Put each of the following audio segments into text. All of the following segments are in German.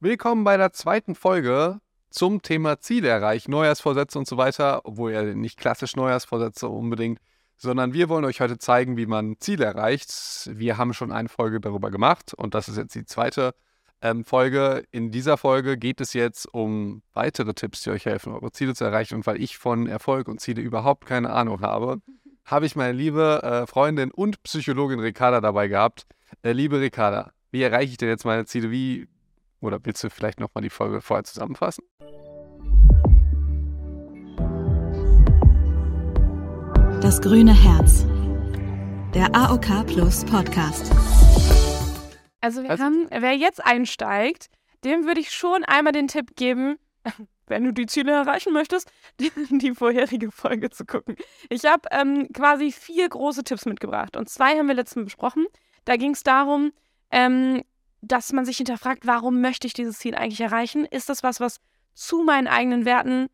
Willkommen bei der zweiten Folge zum Thema Ziele erreichen, Neujahrsvorsätze und so weiter, obwohl ja nicht klassisch Neujahrsvorsätze unbedingt, sondern wir wollen euch heute zeigen, wie man Ziele erreicht. Wir haben schon eine Folge darüber gemacht und das ist jetzt die zweite ähm, Folge. In dieser Folge geht es jetzt um weitere Tipps, die euch helfen, eure Ziele zu erreichen. Und weil ich von Erfolg und Ziele überhaupt keine Ahnung habe, habe ich meine liebe äh, Freundin und Psychologin Ricarda dabei gehabt. Äh, liebe Ricarda, wie erreiche ich denn jetzt meine Ziele? Wie oder willst du vielleicht nochmal die Folge vorher zusammenfassen? Das grüne Herz. Der AOK Plus Podcast. Also wir haben, wer jetzt einsteigt, dem würde ich schon einmal den Tipp geben, wenn du die Ziele erreichen möchtest, die, die vorherige Folge zu gucken. Ich habe ähm, quasi vier große Tipps mitgebracht und zwei haben wir letztes Mal besprochen. Da ging es darum, ähm, dass man sich hinterfragt, warum möchte ich dieses Ziel eigentlich erreichen? Ist das was, was zu meinen eigenen Werten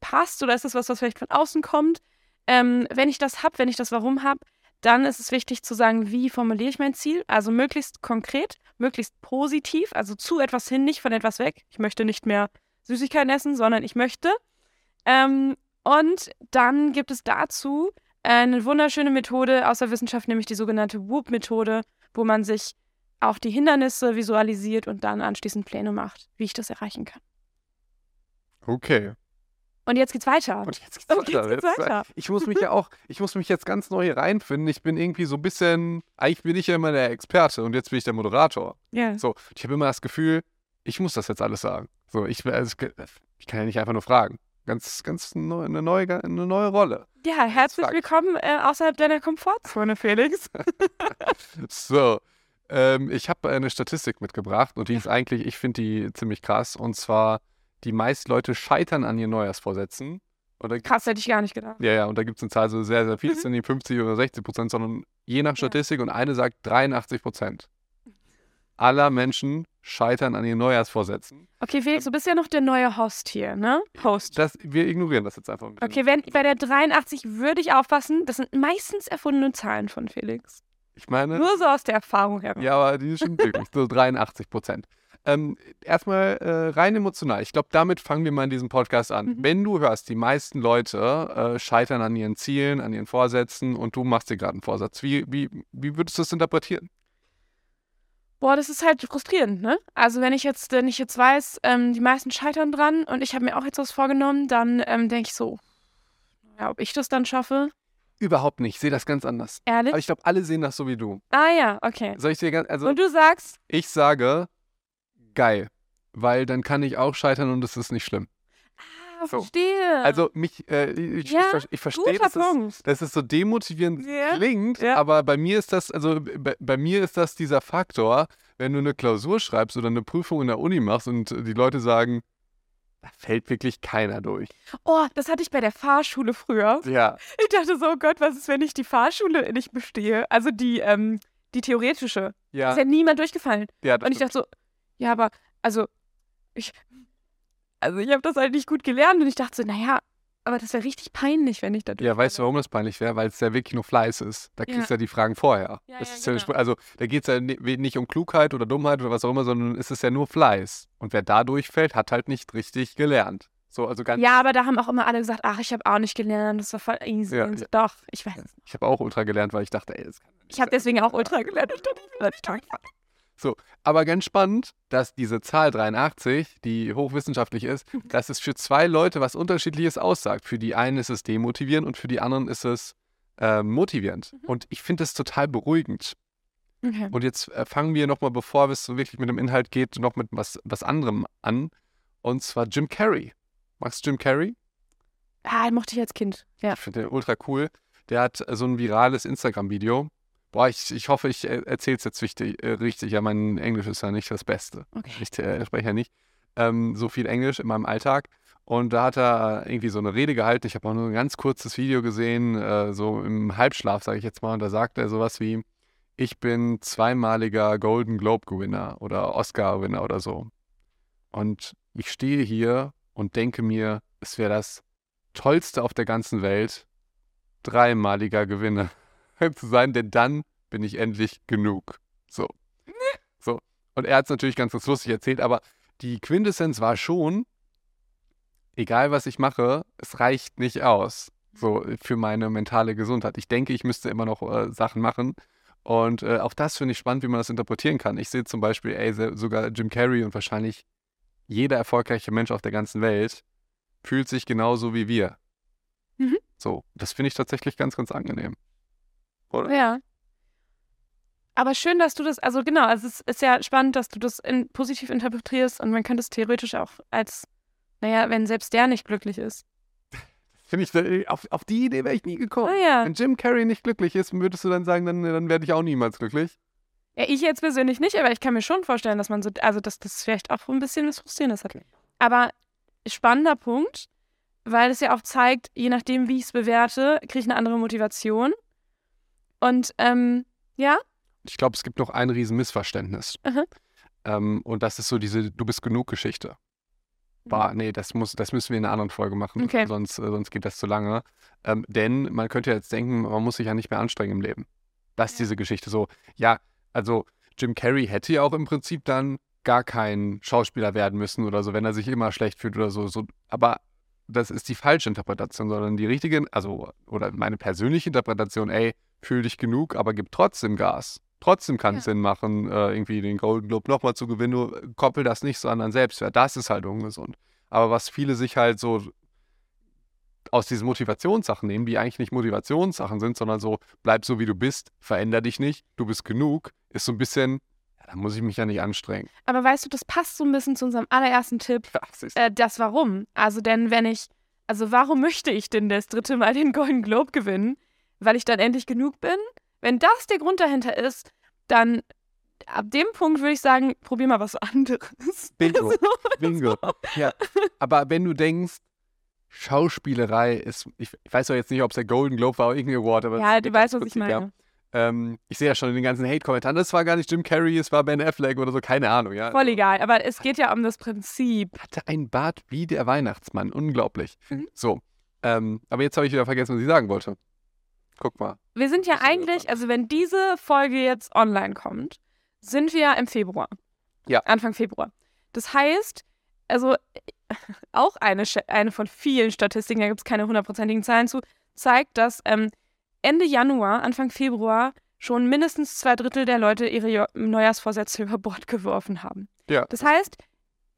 passt oder ist das was, was vielleicht von außen kommt? Ähm, wenn ich das habe, wenn ich das Warum habe, dann ist es wichtig zu sagen, wie formuliere ich mein Ziel? Also möglichst konkret, möglichst positiv, also zu etwas hin, nicht von etwas weg. Ich möchte nicht mehr Süßigkeiten essen, sondern ich möchte. Ähm, und dann gibt es dazu eine wunderschöne Methode aus der Wissenschaft, nämlich die sogenannte WOOP-Methode, wo man sich auch die Hindernisse visualisiert und dann anschließend Pläne macht, wie ich das erreichen kann. Okay. Und jetzt geht's weiter. Und jetzt geht's, Und jetzt weiter. geht's Jetzt- weiter. Ich muss mich ja auch, ich muss mich jetzt ganz neu hier reinfinden. Ich bin irgendwie so ein bisschen, eigentlich bin ich ja immer der Experte und jetzt bin ich der Moderator. Ja. So, ich habe immer das Gefühl, ich muss das jetzt alles sagen. So, ich, also, ich kann ja nicht einfach nur fragen. Ganz, ganz neu, eine, neue, eine neue Rolle. Ja, herzlich willkommen äh, außerhalb deiner Komfortzone, Felix. So, ähm, ich habe eine Statistik mitgebracht und die ist eigentlich, ich finde die ziemlich krass. Und zwar, die meisten Leute scheitern an ihren Neujahrsvorsätzen. Da, Krass, hätte ich gar nicht gedacht. ja, ja, und da gibt es eine Zahl, so sehr, sehr viel, Mhm. es sind die 50 oder 60 Prozent, sondern je nach Statistik und eine sagt 83 Prozent aller Menschen scheitern an ihren Neujahrsvorsätzen. Okay, Felix, du bist ja noch der neue Host hier, ne? Host. Das, wir ignorieren das jetzt einfach ein. Okay, wenn, bei der 83 würde ich aufpassen, das sind meistens erfundene Zahlen von Felix. Ich meine, Nur so aus der Erfahrung heraus. Ja, aber die sind wirklich so 83 Prozent. Ähm, erstmal äh, rein emotional. Ich glaube, damit fangen wir mal in diesem Podcast an. Mhm. Wenn du hörst, die meisten Leute äh, scheitern an ihren Zielen, an ihren Vorsätzen und du machst dir gerade einen Vorsatz, wie, wie, wie würdest du das interpretieren? Boah, das ist halt frustrierend, ne? Also wenn ich jetzt, wenn ich jetzt weiß, ähm, die meisten scheitern dran und ich habe mir auch jetzt was vorgenommen, dann ähm, denke ich so, ja, ob ich das dann schaffe. Überhaupt nicht. Ich sehe das ganz anders. Ehrlich? Aber ich glaube, alle sehen das so wie du. ah ja, okay. Soll ich dir ganz, also Und du sagst, ich sage, geil, weil dann kann ich auch scheitern und es ist nicht schlimm. ah, So. verstehe. Also mich, äh, ich, Ja, ich, ich verstehe, dass es, dass es so demotivierend Ja, klingt, ja. aber bei mir ist das, also bei, bei mir ist das dieser Faktor, wenn du eine Klausur schreibst oder eine Prüfung in der Uni machst und die Leute sagen, da fällt wirklich keiner durch. Oh, das hatte ich bei der Fahrschule früher. Ja, Ich dachte so, oh Gott, was ist, wenn ich die Fahrschule nicht bestehe? Also die, ähm, die theoretische. ja, Ist ja niemand durchgefallen. ja. Und ich dachte so, ja, aber, also, ich, also ich habe das halt nicht gut gelernt und ich dachte so, naja, aber das wäre richtig peinlich, wenn ich da ja, weißt du, warum das peinlich wäre? Weil es ja wirklich nur Fleiß ist. Da kriegst du ja die Fragen vorher. Ja, das ja, ist ja, genau. Also da geht es ja ni- nicht um Klugheit oder Dummheit oder was auch immer, sondern es ist ja nur Fleiß. Und wer da durchfällt, hat halt nicht richtig gelernt. So, also ganz. Ja, aber da haben auch immer alle gesagt, ach, ich habe auch nicht gelernt, das war voll easy. Ja, so. ja. Doch, ich weiß. Ich habe auch Ultra gelernt, weil ich dachte, ey, das kann nicht Ich habe deswegen auch Ultra gelernt. Ich dachte, ich das nicht toll. Aber ganz spannend, dass diese Zahl 83, die hochwissenschaftlich ist, dass es für zwei Leute was Unterschiedliches aussagt. Für die einen ist es demotivierend und für die anderen ist es äh, motivierend. Mhm. Und ich finde das total beruhigend. Okay. Und jetzt äh, fangen wir nochmal, bevor es so wirklich mit dem Inhalt geht, noch mit was, was anderem an. Und zwar Jim Carrey. Magst du Jim Carrey? Ah, den mochte ich als Kind. Ja. Ich finde den ultra cool. Der hat äh, so ein virales Instagram-Video. Boah, ich, ich hoffe, ich äh, erzähle es jetzt wichtig, äh, richtig. Ja, mein Englisch ist ja nicht das Beste. Okay. Ich äh, spreche ja nicht ähm, so viel Englisch in meinem Alltag. Und da hat er irgendwie so eine Rede gehalten. Ich habe auch nur ein ganz kurzes Video gesehen, äh, so im Halbschlaf, sage ich jetzt mal. Und da sagt er sowas wie, ich bin zweimaliger Golden Globe-Gewinner oder Oscar-Gewinner oder so. Und ich stehe hier und denke mir, es wäre das Tollste auf der ganzen Welt, dreimaliger Gewinner zu sein, denn dann bin ich endlich genug. So. So. Und er hat es natürlich ganz, ganz lustig erzählt, aber die Quintessenz war schon, egal was ich mache, es reicht nicht aus. So für meine mentale Gesundheit. Ich denke, ich müsste immer noch äh, Sachen machen. Und äh, auch das finde ich spannend, wie man das interpretieren kann. Ich sehe zum Beispiel, ey, sogar Jim Carrey und wahrscheinlich jeder erfolgreiche Mensch auf der ganzen Welt fühlt sich genauso wie wir. Mhm. So, das finde ich tatsächlich ganz, ganz angenehm. Oder? Ja. Aber schön, dass du das, also genau, also es ist ja spannend, dass du das in, positiv interpretierst und man könnte es theoretisch auch als, naja, wenn selbst der nicht glücklich ist. Finde ich, auf, auf die Idee wäre ich nie gekommen. Ah, ja. Wenn Jim Carrey nicht glücklich ist, würdest du dann sagen, dann, dann werde ich auch niemals glücklich? Ja, ich jetzt persönlich nicht, aber ich kann mir schon vorstellen, dass man so, also dass das vielleicht auch ein bisschen was Frustrierendes hat. Aber spannender Punkt, weil es ja auch zeigt, je nachdem, wie ich es bewerte, kriege ich eine andere Motivation. Und ähm, ja. Ich glaube, es gibt noch ein riesen Missverständnis. Mhm. Ähm, und das ist so diese Du bist genug Geschichte. Bah, nee, das, muss, das müssen wir in einer anderen Folge machen, okay. sonst, äh, sonst geht das zu lange. Ähm, denn man könnte jetzt denken, man muss sich ja nicht mehr anstrengen im Leben. Das ist diese Geschichte so. Ja, also Jim Carrey hätte ja auch im Prinzip dann gar kein Schauspieler werden müssen oder so, wenn er sich immer schlecht fühlt oder so. so. Aber das ist die falsche Interpretation, sondern die richtige, also, oder meine persönliche Interpretation, ey, fühl dich genug, aber gib trotzdem Gas. Trotzdem kann es ja. Sinn machen, äh, irgendwie den Golden Globe nochmal zu gewinnen, nur koppel das nicht so an dein Selbstwert. Das ist halt ungesund. Aber was viele sich halt so aus diesen Motivationssachen nehmen, die eigentlich nicht Motivationssachen sind, sondern so, bleib so wie du bist, veränder dich nicht, du bist genug, ist so ein bisschen, ja, da muss ich mich ja nicht anstrengen. Aber weißt du, das passt so ein bisschen zu unserem allerersten Tipp, ja, äh, das Warum. Also denn wenn ich, also warum möchte ich denn das dritte Mal den Golden Globe gewinnen? Weil ich dann endlich genug bin? Wenn das der Grund dahinter ist, dann ab dem Punkt würde ich sagen, probier mal was anderes. Bingo. Bingo. Ja. Aber wenn du denkst, Schauspielerei ist, ich, ich weiß doch jetzt nicht, ob es der Golden Globe war oder irgendein Award, aber. Ja, du weißt, was ich meine. Ja. Ähm, ich sehe ja schon in den ganzen Hate-Kommentaren, das war gar nicht Jim Carrey, es war Ben Affleck oder so, keine Ahnung, ja. Voll egal, aber es geht ja um das Prinzip. Hatte ein Bart wie der Weihnachtsmann, unglaublich. Mhm. So, ähm, aber jetzt habe ich wieder vergessen, was ich sagen wollte. Guck mal. Wir sind ja eigentlich, also wenn diese Folge jetzt online kommt, sind wir im Februar. Ja. Anfang Februar. Das heißt, also auch eine, eine von vielen Statistiken, da gibt es keine hundertprozentigen Zahlen zu, zeigt, dass ähm, Ende Januar, Anfang Februar schon mindestens zwei Drittel der Leute ihre Neujahrsvorsätze über Bord geworfen haben. Ja. Das heißt,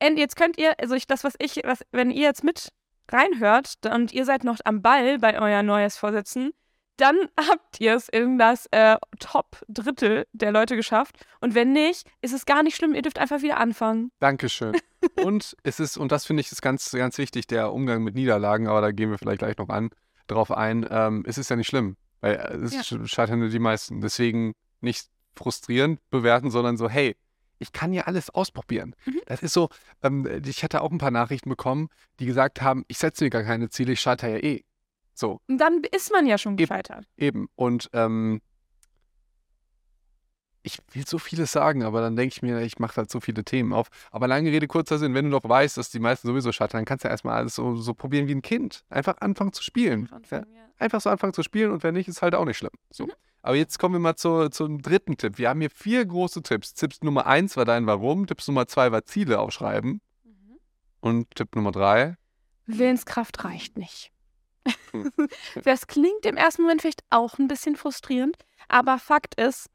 jetzt könnt ihr, also ich, das, was ich, was, wenn ihr jetzt mit reinhört und ihr seid noch am Ball bei euren Neujahrsvorsätzen, dann habt ihr es in das äh, Top-Drittel der Leute geschafft. Und wenn nicht, ist es gar nicht schlimm. Ihr dürft einfach wieder anfangen. Dankeschön. und es ist, und das finde ich ist ganz, ganz wichtig, der Umgang mit Niederlagen, aber da gehen wir vielleicht gleich noch an, drauf ein. Ähm, es ist ja nicht schlimm, weil äh, es ja. scheitern nur die meisten. Deswegen nicht frustrierend bewerten, sondern so, hey, ich kann ja alles ausprobieren. Mhm. Das ist so, ähm, ich hatte auch ein paar Nachrichten bekommen, die gesagt haben, ich setze mir gar keine Ziele, ich scheitere ja eh. So. Und dann ist man ja schon gescheitert. Eben. Und ähm, ich will so vieles sagen, aber dann denke ich mir, ich mache halt so viele Themen auf. Aber lange Rede, kurzer Sinn, wenn du noch weißt, dass die meisten sowieso scheitern, dann kannst du ja erstmal alles so, so probieren wie ein Kind. Einfach anfangen zu spielen. Anfang, ja. Einfach so anfangen zu spielen und wenn nicht, ist halt auch nicht schlimm. So. Mhm. Aber jetzt kommen wir mal zu, zum dritten Tipp. Wir haben hier vier große Tipps. Tipp Nummer eins war dein Warum, Tipp Nummer zwei war Ziele aufschreiben. Mhm. Und Tipp Nummer drei. Willenskraft reicht nicht. Hm. das klingt im ersten Moment vielleicht auch ein bisschen frustrierend, aber Fakt ist,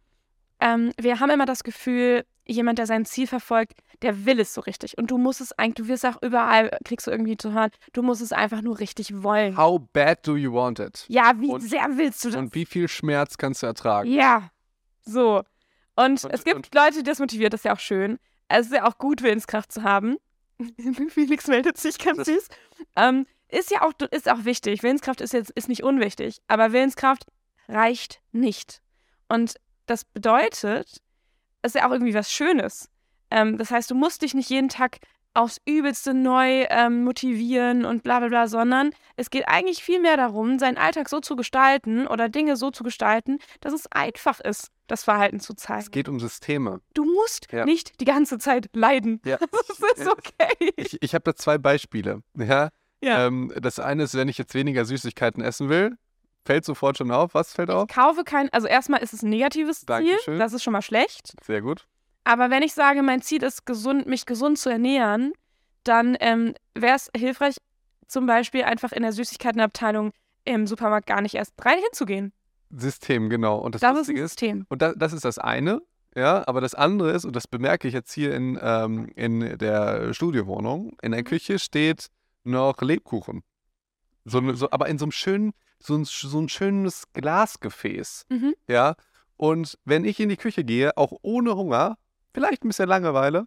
ähm, wir haben immer das Gefühl, jemand, der sein Ziel verfolgt, der will es so richtig. Und du musst es eigentlich, du wirst auch überall, kriegst du irgendwie zu hören, du musst es einfach nur richtig wollen. How bad do you want it? Ja, wie und, sehr willst du das? Und wie viel Schmerz kannst du ertragen? Ja, so. Und, und es gibt und, Leute, die das motiviert, das ist ja auch schön. Es ist ja auch gut, Willenskraft zu haben. Felix meldet sich ganz süß. Ähm, ist ja auch, ist auch wichtig. Willenskraft ist jetzt ist nicht unwichtig, aber Willenskraft reicht nicht. Und das bedeutet, es ist ja auch irgendwie was Schönes. Ähm, das heißt, du musst dich nicht jeden Tag aufs Übelste neu ähm, motivieren und bla bla bla, sondern es geht eigentlich viel mehr darum, seinen Alltag so zu gestalten oder Dinge so zu gestalten, dass es einfach ist, das Verhalten zu zeigen. Es geht um Systeme. Du musst ja. nicht die ganze Zeit leiden. Ja. Das ist okay. Ich, ich habe da zwei Beispiele. Ja? Ja. Ähm, das eine ist, wenn ich jetzt weniger Süßigkeiten essen will, fällt sofort schon auf. Was fällt auf? Ich kaufe kein, also erstmal ist es ein negatives Ziel. Dankeschön. Das ist schon mal schlecht. Sehr gut. Aber wenn ich sage, mein Ziel ist, gesund, mich gesund zu ernähren, dann ähm, wäre es hilfreich, zum Beispiel einfach in der Süßigkeitenabteilung im Supermarkt gar nicht erst rein hinzugehen. System, genau. Und das, Das ist Lustige ist, System. und da, das ist das eine, ja, aber das andere ist, und das bemerke ich jetzt hier in, ähm, in der Studiowohnung, in der Mhm. Küche steht noch Lebkuchen. So, so, aber in so einem schönen, so ein, so ein schönes Glasgefäß, Mhm. ja. Und wenn ich in die Küche gehe, auch ohne Hunger, vielleicht ein bisschen Langeweile,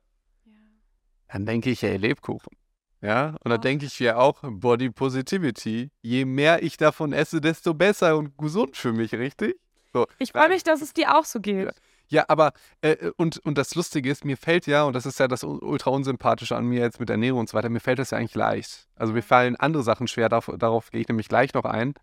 dann denke ich, ey, Lebkuchen. Ja, und dann Oh. denke ich mir auch, Body Positivity. Je mehr ich davon esse, desto besser und gesund für mich, richtig? So, Ich freue mich, dass es dir auch so geht. Ja. Ja, aber äh, und, und das Lustige ist, mir fällt ja, und das ist ja das ultra unsympathische an mir jetzt mit Ernährung und so weiter, mir fällt das ja eigentlich leicht. Also mir fallen andere Sachen schwer, darauf, darauf gehe ich nämlich gleich noch ein.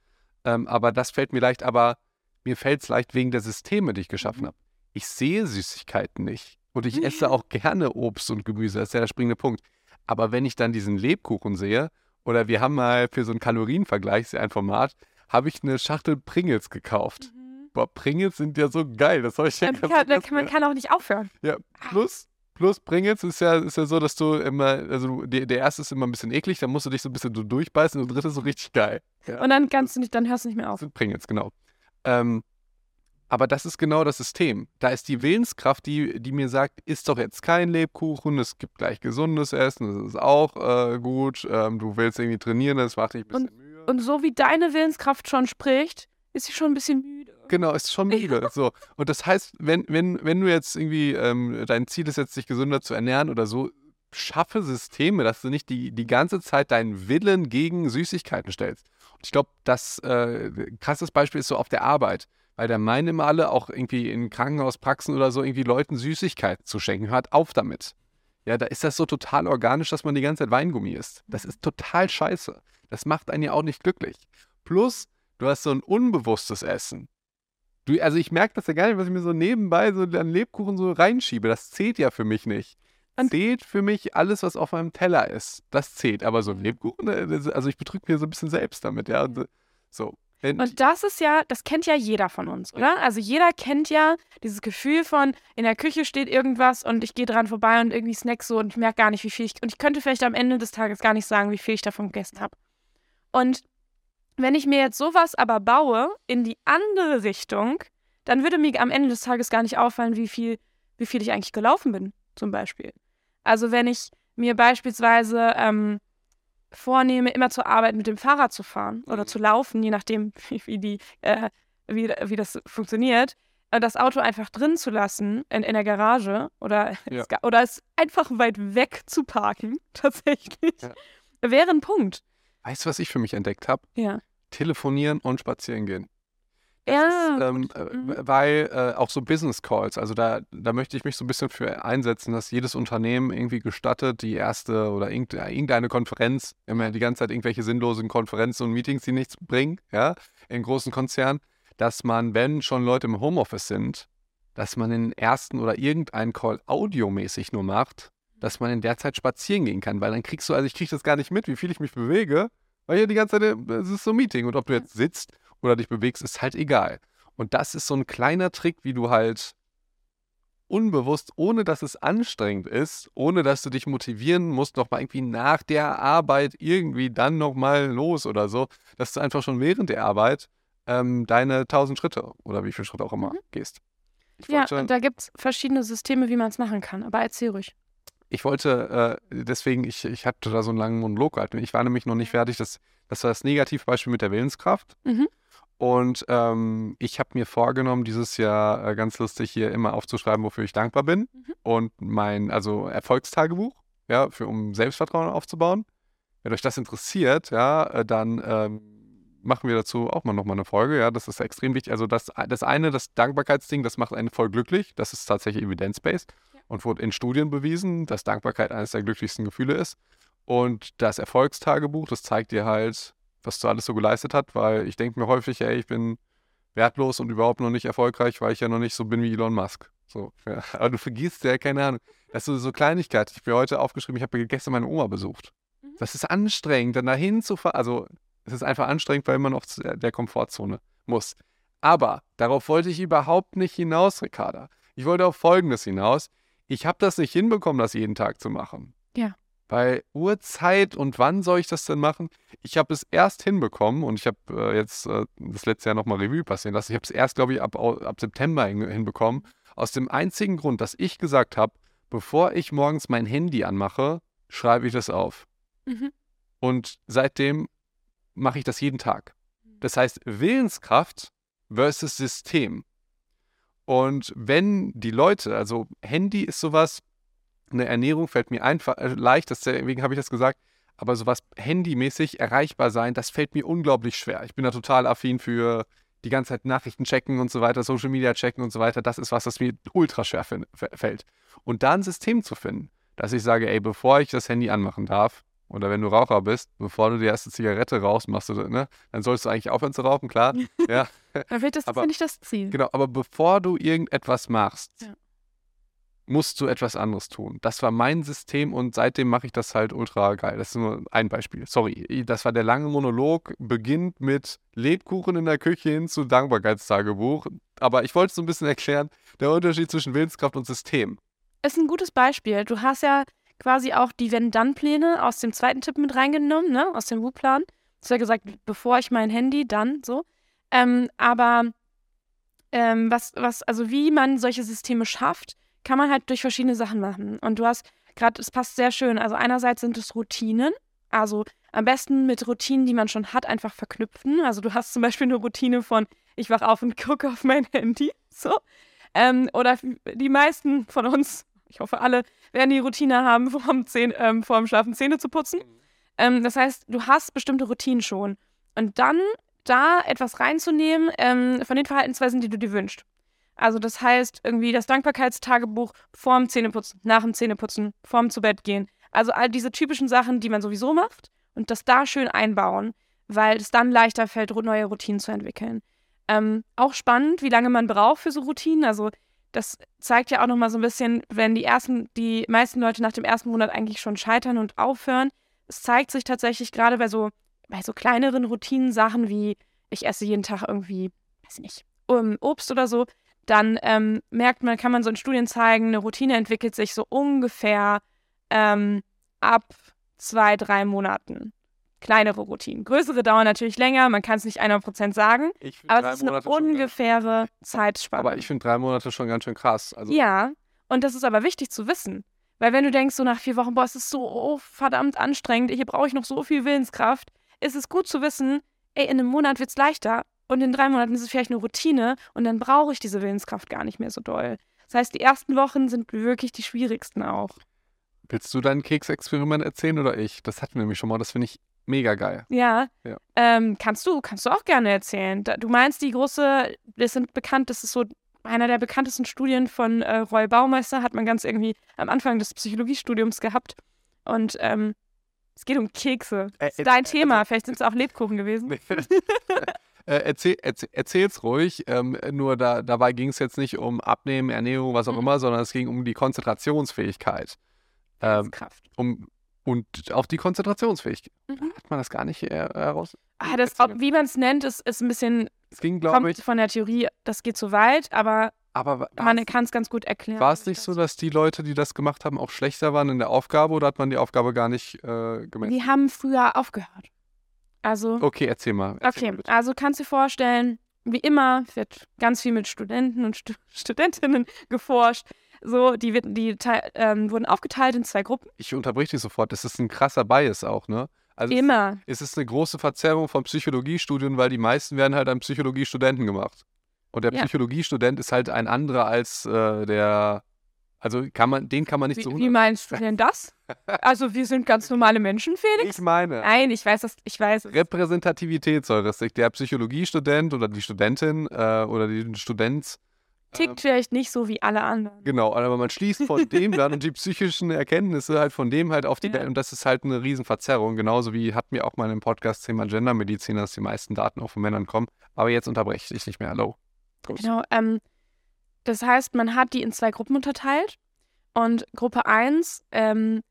Ähm, aber das fällt mir leicht, aber mir fällt es leicht wegen der Systeme, die ich geschaffen Mhm. habe. Ich sehe Süßigkeiten nicht. Und ich esse auch gerne Obst und Gemüse, das ist ja der springende Punkt. Aber wenn ich dann diesen Lebkuchen sehe, oder wir haben mal für so einen Kalorienvergleich, ist ja ein Format, habe ich eine Schachtel Pringles gekauft. Boah, Pringles sind ja so geil. Das habe ich ja Man ganz kann, man kann auch nicht aufhören. Ja, plus, plus Pringles ist ja, ist ja so, dass du immer, also der, der erste ist immer ein bisschen eklig, dann musst du dich so ein bisschen so durchbeißen und der dritte ist so richtig geil. Ja. Und dann kannst du nicht, dann hörst du nicht mehr Das auf. sind Pringles, genau. Ähm, aber das ist genau das System. Da ist die Willenskraft, die, die mir sagt, isst doch jetzt kein Lebkuchen, es gibt gleich gesundes Essen, das ist auch äh, gut, ähm, du willst irgendwie trainieren, das macht dich ein bisschen Mühe. Und so wie deine Willenskraft schon spricht, ist sie schon ein bisschen müde. Genau, ist schon müde. So. Und das heißt, wenn, wenn, wenn du jetzt irgendwie, ähm, dein Ziel ist jetzt, dich gesünder zu ernähren oder so, schaffe Systeme, dass du nicht die, die ganze Zeit deinen Willen gegen Süßigkeiten stellst. Und ich glaube, das äh, krasses Beispiel ist so auf der Arbeit. Weil da meinen immer alle, auch irgendwie in Krankenhauspraxen oder so, irgendwie Leuten Süßigkeiten zu schenken. Hört auf damit. Ja, da ist das so total organisch, dass man die ganze Zeit Weingummi isst. Das ist total scheiße. Das macht einen ja auch nicht glücklich. Plus, du hast so ein unbewusstes Essen. Du, also ich merke das ja gar nicht, was ich mir so nebenbei so an Lebkuchen so reinschiebe. Das zählt ja für mich nicht. Und- zählt für mich alles, was auf meinem Teller ist. Das zählt. Aber so ein Lebkuchen, äh, also ich betrüge mir so ein bisschen selbst damit, ja. Und, so. Und das ist ja, das kennt ja jeder von uns, oder? Also jeder kennt ja dieses Gefühl von, in der Küche steht irgendwas und ich gehe dran vorbei und irgendwie snack so und ich merke gar nicht, wie viel ich, und ich könnte vielleicht am Ende des Tages gar nicht sagen, wie viel ich davon gegessen habe. Und wenn ich mir jetzt sowas aber baue in die andere Richtung, dann würde mir am Ende des Tages gar nicht auffallen, wie viel, wie viel ich eigentlich gelaufen bin, zum Beispiel. Also wenn ich mir beispielsweise ähm, vornehme, immer zur Arbeit mit dem Fahrrad zu fahren oder Mhm. zu laufen, je nachdem, wie, die, äh, wie, wie das funktioniert, äh, das Auto einfach drin zu lassen in, in der Garage oder, Ja. es, oder es einfach weit weg zu parken, tatsächlich, Ja. wäre ein Punkt. weißt du, was ich für mich entdeckt habe? Ja. Telefonieren und spazieren gehen. Ja, ist, ähm, äh, Mhm. weil äh, auch so Business Calls, also da, da möchte ich mich so ein bisschen für einsetzen, dass jedes Unternehmen irgendwie gestattet, die erste oder äh, irgendeine Konferenz, wir haben ja die ganze Zeit irgendwelche sinnlosen Konferenzen und Meetings, die nichts bringen, ja, in großen Konzernen, dass man, wenn schon Leute im Homeoffice sind, dass man den ersten oder irgendeinen Call audiomäßig nur macht, dass man in der Zeit spazieren gehen kann, weil dann kriegst du, also ich krieg das gar nicht mit, wie viel ich mich bewege, weil hier die ganze Zeit, äh, es ist so ein Meeting und ob du jetzt sitzt oder dich bewegst, ist halt egal. Und das ist so ein kleiner Trick, wie du halt unbewusst, ohne dass es anstrengend ist, ohne dass du dich motivieren musst, nochmal irgendwie nach der Arbeit irgendwie dann nochmal los oder so, dass du einfach schon während der Arbeit ähm, deine 1000 Schritte oder wie viele Schritte auch immer Mhm. gehst. Ich Ja, wollte, und da gibt es verschiedene Systeme, wie man es machen kann. Aber erzähl ruhig. Ich wollte äh, deswegen, ich, ich hatte da so einen langen Monolog gehalten. Ich war nämlich noch nicht fertig. Das, das war das Negativbeispiel mit der Willenskraft. Mhm. Und ähm, ich habe mir vorgenommen, dieses Jahr äh, ganz lustig hier immer aufzuschreiben, wofür ich dankbar bin. Mhm. Und mein, also Erfolgstagebuch, ja, für, um Selbstvertrauen aufzubauen. Wenn euch das interessiert, ja, äh, dann ähm, machen wir dazu auch mal nochmal eine Folge. Ja, das ist extrem wichtig. Also das, das eine, das Dankbarkeitsding, das macht einen voll glücklich. Das ist tatsächlich evidence-based. Und wurde in Studien bewiesen, dass Dankbarkeit eines der glücklichsten Gefühle ist. Und das Erfolgstagebuch, das zeigt dir halt, was du alles so geleistet hast, weil ich denke mir häufig, ey, ich bin wertlos und überhaupt noch nicht erfolgreich, weil ich ja noch nicht so bin wie Elon Musk. So, ja. Aber du vergisst ja, keine Ahnung. Das ist so, Kleinigkeit. Ich habe mir heute aufgeschrieben, ich habe gestern meine Oma besucht. Mhm. Das ist anstrengend, dann dahin zu fahren. Also, es ist einfach anstrengend, weil man auch zu der- der Komfortzone muss. Aber darauf wollte ich überhaupt nicht hinaus, Ricarda. Ich wollte auf Folgendes hinaus. Ich habe das nicht hinbekommen, das jeden Tag zu machen. Ja. Weil Uhrzeit und wann soll ich das denn machen? Ich habe es erst hinbekommen und ich habe äh, jetzt äh, das letzte Jahr nochmal Revue passieren lassen. Ich habe es erst, glaube ich, ab, ab September hin, hinbekommen. Aus dem einzigen Grund, dass ich gesagt habe, bevor ich morgens mein Handy anmache, schreibe ich das auf. Mhm. Und seitdem mache ich das jeden Tag. Das heißt, Willenskraft versus System. Und wenn die Leute, also Handy ist sowas, eine Ernährung fällt mir einfach äh, leicht, deswegen habe ich das gesagt, aber sowas handymäßig erreichbar sein, das fällt mir unglaublich schwer. Ich bin da total affin für die ganze Zeit Nachrichten checken und so weiter, Social Media checken und so weiter. Das ist was, das mir ultra schwer fällt. Und da ein System zu finden, dass ich sage, ey, bevor ich das Handy anmachen darf, oder wenn du Raucher bist, bevor du die erste Zigarette rauchst, machst du, ne, dann solltest du eigentlich aufhören zu rauchen, klar. ja. Dann wird das aber, nicht das Ziel. Genau, aber bevor du irgendetwas machst, ja. musst du etwas anderes tun. Das war mein System und seitdem mache ich das halt ultra geil. Das ist nur ein Beispiel. Sorry, das war der lange Monolog, beginnt mit Lebkuchen in der Küche hin zu Dankbarkeitstagebuch. Aber ich wollte so ein bisschen erklären, der Unterschied zwischen Willenskraft und System. Ist ein gutes Beispiel. Du hast ja quasi auch die Wenn-Dann-Pläne aus dem zweiten Tipp mit reingenommen, ne? aus dem Wu-Plan. Du hast ja gesagt, bevor ich mein Handy, dann so. Ähm, aber ähm, was, was, also wie man solche Systeme schafft, kann man halt durch verschiedene Sachen machen. Und du hast gerade, es passt sehr schön. Also einerseits sind es Routinen, also am besten mit Routinen, die man schon hat, einfach verknüpfen. Also du hast zum Beispiel eine Routine von, ich wach auf und gucke auf mein Handy, so. Ähm, oder die meisten von uns ich hoffe alle, werden die Routine haben, vorm, Zähne, ähm, vorm Schlafen Zähne zu putzen. Ähm, das heißt, du hast bestimmte Routinen schon. Und dann da etwas reinzunehmen ähm, von den Verhaltensweisen, die du dir wünschst. Also das heißt, irgendwie das Dankbarkeitstagebuch vorm Zähneputzen, nach dem Zähneputzen, vorm zu Bett gehen. Also all diese typischen Sachen, die man sowieso macht und das da schön einbauen, weil es dann leichter fällt, neue Routinen zu entwickeln. Ähm, auch spannend, wie lange man braucht für so Routinen. Also das zeigt ja auch nochmal so ein bisschen, wenn die ersten, die meisten Leute nach dem ersten Monat eigentlich schon scheitern und aufhören. Es zeigt sich tatsächlich gerade bei so, bei so kleineren Routinensachen wie ich esse jeden Tag irgendwie, weiß ich nicht, Obst oder so, dann ähm, merkt man, kann man so in Studien zeigen, eine Routine entwickelt sich so ungefähr ähm, ab zwei, drei Monaten kleinere Routinen. Größere dauern natürlich länger, man kann es nicht 100% sagen, aber es ist eine ungefähre Zeitspanne. Aber ich finde drei Monate schon ganz schön krass. Also ja, und das ist aber wichtig zu wissen. Weil wenn du denkst, so nach vier Wochen, boah, es ist so oh, verdammt anstrengend, hier brauche ich noch so viel Willenskraft, ist es gut zu wissen, ey, in einem Monat wird es leichter und in drei Monaten ist es vielleicht eine Routine und dann brauche ich diese Willenskraft gar nicht mehr so doll. Das heißt, die ersten Wochen sind wirklich die schwierigsten auch. Willst du dein Keksexperiment erzählen oder ich? Das hatten wir nämlich schon mal. Das finde ich Mega geil. Ja. ja. Ähm, kannst du, kannst du auch gerne erzählen. Du meinst die große, das sind bekannt, das ist so einer der bekanntesten Studien von äh, Roy Baumeister, hat man ganz irgendwie am Anfang des Psychologiestudiums gehabt. Und ähm, es geht um Kekse. Das ist äh, dein äh, Thema. Vielleicht sind es auch Lebkuchen gewesen. äh, erzähl, erzähl, erzähl's ruhig. Ähm, nur da, dabei ging es jetzt nicht um Abnehmen, Ernährung, was auch mhm. immer, sondern es ging um die Konzentrationsfähigkeit. Ähm, um und auch die Konzentrationsfähigkeit. Mhm. Hat man das gar nicht heraus? ah, das, wie man es nennt, ist, ist ein bisschen. Es ging, glaube ich. von der Theorie, das geht zu weit, aber, aber man kann es ganz gut erklären. War es nicht so, dass die Leute, die das gemacht haben, auch schlechter waren in der Aufgabe oder hat man die Aufgabe gar nicht äh, gemessen? Die haben früher aufgehört. Also. Okay, erzähl mal. Erzähl okay, mal also kannst du dir vorstellen, wie immer wird ganz viel mit Studenten und Stu Studentinnen geforscht. So, die, die ähm, wurden aufgeteilt in zwei Gruppen. Ich unterbreche dich sofort. Das ist ein krasser Bias auch, ne? Also Immer. Es ist eine große Verzerrung von Psychologiestudien, weil die meisten werden halt an Psychologiestudenten gemacht. Und der ja. Psychologiestudent ist halt ein anderer als äh, der. Also kann man, den kann man nicht wie, so. Wie meinst du denn das? Also wir sind ganz normale Menschen, Felix? Ich meine. Nein, ich weiß das, ich weiß. Repräsentativität soll das. Der Psychologiestudent oder die Studentin äh, oder die Student tickt ähm, vielleicht nicht so wie alle anderen. Genau, aber man schließt von dem dann und die psychischen Erkenntnisse halt von dem halt auf die ja. Welt. Und das ist halt eine Riesenverzerrung. Genauso wie hat mir auch mal im Podcast Thema Gendermedizin, dass die meisten Daten auch von Männern kommen. Aber jetzt unterbreche ich nicht mehr. Hallo. Groß. Genau, ähm, das heißt, man hat die in zwei Gruppen unterteilt. Und Gruppe 1 ähm,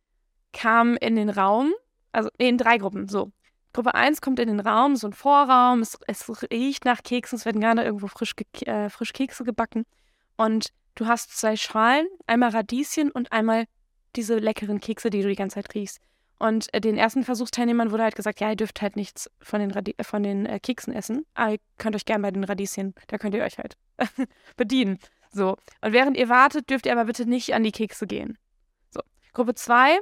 kam in den Raum, also in drei Gruppen, so. Gruppe 1 kommt in den Raum, so ein Vorraum, es, es riecht nach Keksen, es werden gerade irgendwo frisch, äh, frisch Kekse gebacken. Und du hast zwei Schalen, einmal Radieschen und einmal diese leckeren Kekse, die du die ganze Zeit riechst. Und äh, den ersten Versuchsteilnehmern wurde halt gesagt, ja, ihr dürft halt nichts von den, Radi von den äh, Keksen essen, aber ihr könnt euch gerne bei den Radieschen, da könnt ihr euch halt bedienen. So. Und während ihr wartet, dürft ihr aber bitte nicht an die Kekse gehen. So. Gruppe 2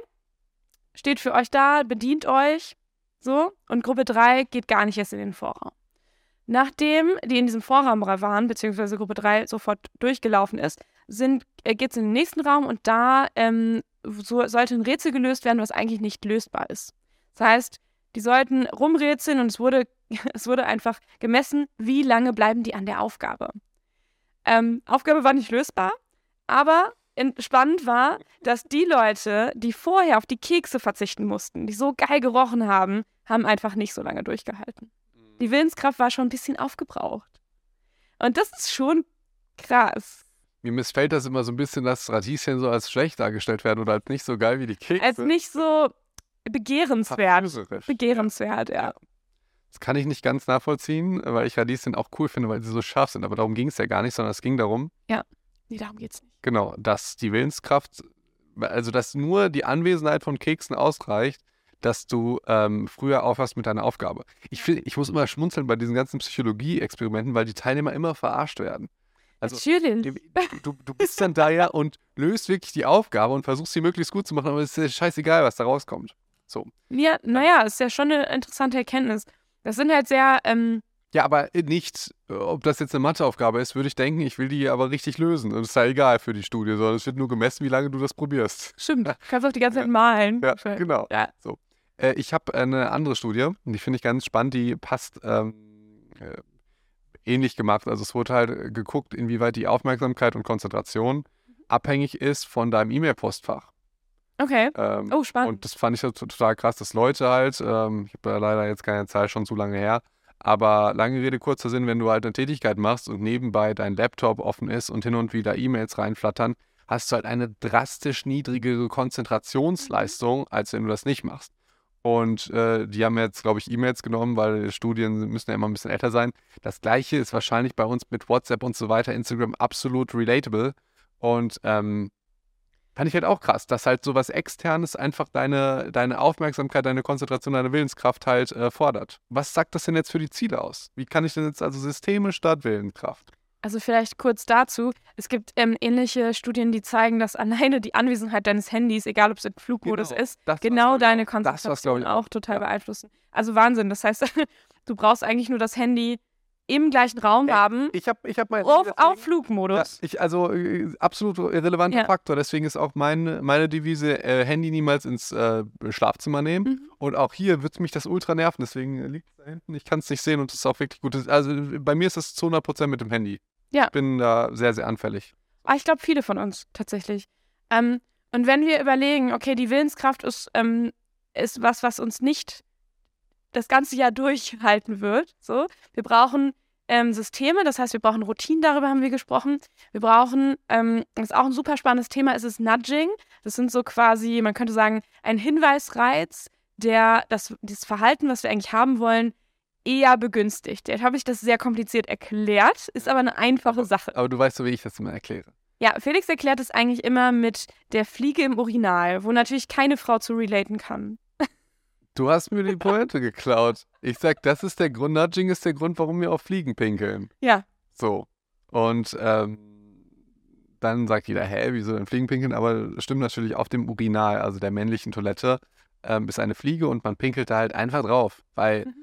steht für euch da, bedient euch. So. Und Gruppe 3 geht gar nicht erst in den Vorraum. Nachdem die in diesem Vorraum waren, beziehungsweise Gruppe 3 sofort durchgelaufen ist, äh, geht es in den nächsten Raum und da ähm, so, sollte ein Rätsel gelöst werden, was eigentlich nicht lösbar ist. Das heißt, die sollten rumrätseln und es wurde, es wurde einfach gemessen, wie lange bleiben die an der Aufgabe. Ähm, Aufgabe war nicht lösbar, aber spannend war, dass die Leute, die vorher auf die Kekse verzichten mussten, die so geil gerochen haben, haben einfach nicht so lange durchgehalten. Die Willenskraft war schon ein bisschen aufgebraucht. Und das ist schon krass. Mir missfällt das immer so ein bisschen, dass Radieschen so als schlecht dargestellt werden oder als nicht so geil wie die Kekse. Als nicht so begehrenswert. Begehrenswert, ja. ja. Das kann ich nicht ganz nachvollziehen, weil ich Radieschen auch cool finde, weil sie so scharf sind. Aber darum ging es ja gar nicht, sondern es ging darum. Ja, nee, darum geht es nicht. Genau, dass die Willenskraft, also dass nur die Anwesenheit von Keksen ausreicht, dass du ähm, früher aufhörst mit deiner Aufgabe. Ich, find, ich muss immer schmunzeln bei diesen ganzen Psychologie-Experimenten, weil die Teilnehmer immer verarscht werden. Also, Natürlich. Du, du, bist dann da ja und löst wirklich die Aufgabe und versuchst sie möglichst gut zu machen, aber es ist scheißegal, was da rauskommt. So. Ja, naja, ist ja schon eine interessante Erkenntnis. Das sind halt sehr. Ähm, ja, aber nicht, ob das jetzt eine Matheaufgabe ist, würde ich denken, ich will die aber richtig lösen. Und es ist ja egal für die Studie, sondern es wird nur gemessen, wie lange du das probierst. Stimmt, du kannst auch die ganze Zeit malen. Ja, genau. Ja. So. Äh, ich habe eine andere Studie, die finde ich ganz spannend, die passt ähm, äh, ähnlich gemacht. Also es wurde halt äh, geguckt, inwieweit die Aufmerksamkeit und Konzentration abhängig ist von deinem E-Mail-Postfach. Okay. Ähm, oh, spannend. Und das fand ich total krass, dass Leute halt, ähm, ich habe da leider jetzt keine Zahl schon zu lange her, aber lange Rede, kurzer Sinn, wenn du halt eine Tätigkeit machst und nebenbei dein Laptop offen ist und hin und wieder E-Mails reinflattern, hast du halt eine drastisch niedrigere Konzentrationsleistung, als wenn du das nicht machst. Und äh, die haben jetzt, glaube ich, E-Mails genommen, weil Studien müssen ja immer ein bisschen älter sein. Das gleiche ist wahrscheinlich bei uns mit WhatsApp und so weiter, Instagram absolut relatable. Und ähm, fand ich halt auch krass, dass halt sowas Externes einfach deine, deine Aufmerksamkeit, deine Konzentration, deine Willenskraft halt äh, fordert. Was sagt das denn jetzt für die Ziele aus? Wie kann ich denn jetzt also Systeme statt Willenskraft? Also vielleicht kurz dazu. Es gibt ähm, ähnliche Studien, die zeigen, dass alleine die Anwesenheit deines Handys, egal ob es in Flugmodus genau, ist, genau deine Konzentration das, auch total ja. beeinflussen. Also Wahnsinn. Das heißt, du brauchst eigentlich nur das Handy im gleichen Raum haben. Ich habe ich hab mein auf, auf Flugmodus. Ja, ich, also äh, absolut irrelevanter ja. Faktor. Deswegen ist auch mein, meine Devise, äh, Handy niemals ins äh, Schlafzimmer nehmen. Mhm. Und auch hier wird mich das ultra nerven. Deswegen liegt es da hinten. Ich kann es nicht sehen und es ist auch wirklich gut. Also bei mir ist es zu 100% mit dem Handy. Ja. Ich bin da sehr, sehr anfällig. Ah, ich glaube, viele von uns tatsächlich. Ähm, und wenn wir überlegen, okay, die Willenskraft ist, ähm, ist was, was uns nicht das ganze Jahr durchhalten wird. So, wir brauchen ähm, Systeme, das heißt, wir brauchen Routinen, darüber haben wir gesprochen. Wir brauchen, ähm, das ist auch ein super spannendes Thema, ist es Nudging. Das sind so quasi, man könnte sagen, ein Hinweisreiz, der das, das Verhalten, was wir eigentlich haben wollen, eher begünstigt. Jetzt habe ich das sehr kompliziert erklärt, ist aber eine einfache Sache. Aber du weißt so, wie ich das immer erkläre. Ja, Felix erklärt es eigentlich immer mit der Fliege im Urinal, wo natürlich keine Frau zu relaten kann. Du hast mir die Pointe geklaut. Ich sag, das ist der Grund, Nudging ist der Grund, warum wir auf Fliegen pinkeln. Ja. So. Und ähm, dann sagt jeder, hä, wieso denn Fliegen pinkeln? Aber das stimmt natürlich auf dem Urinal, also der männlichen Toilette, ähm, ist eine Fliege und man pinkelt da halt einfach drauf. Weil, mhm.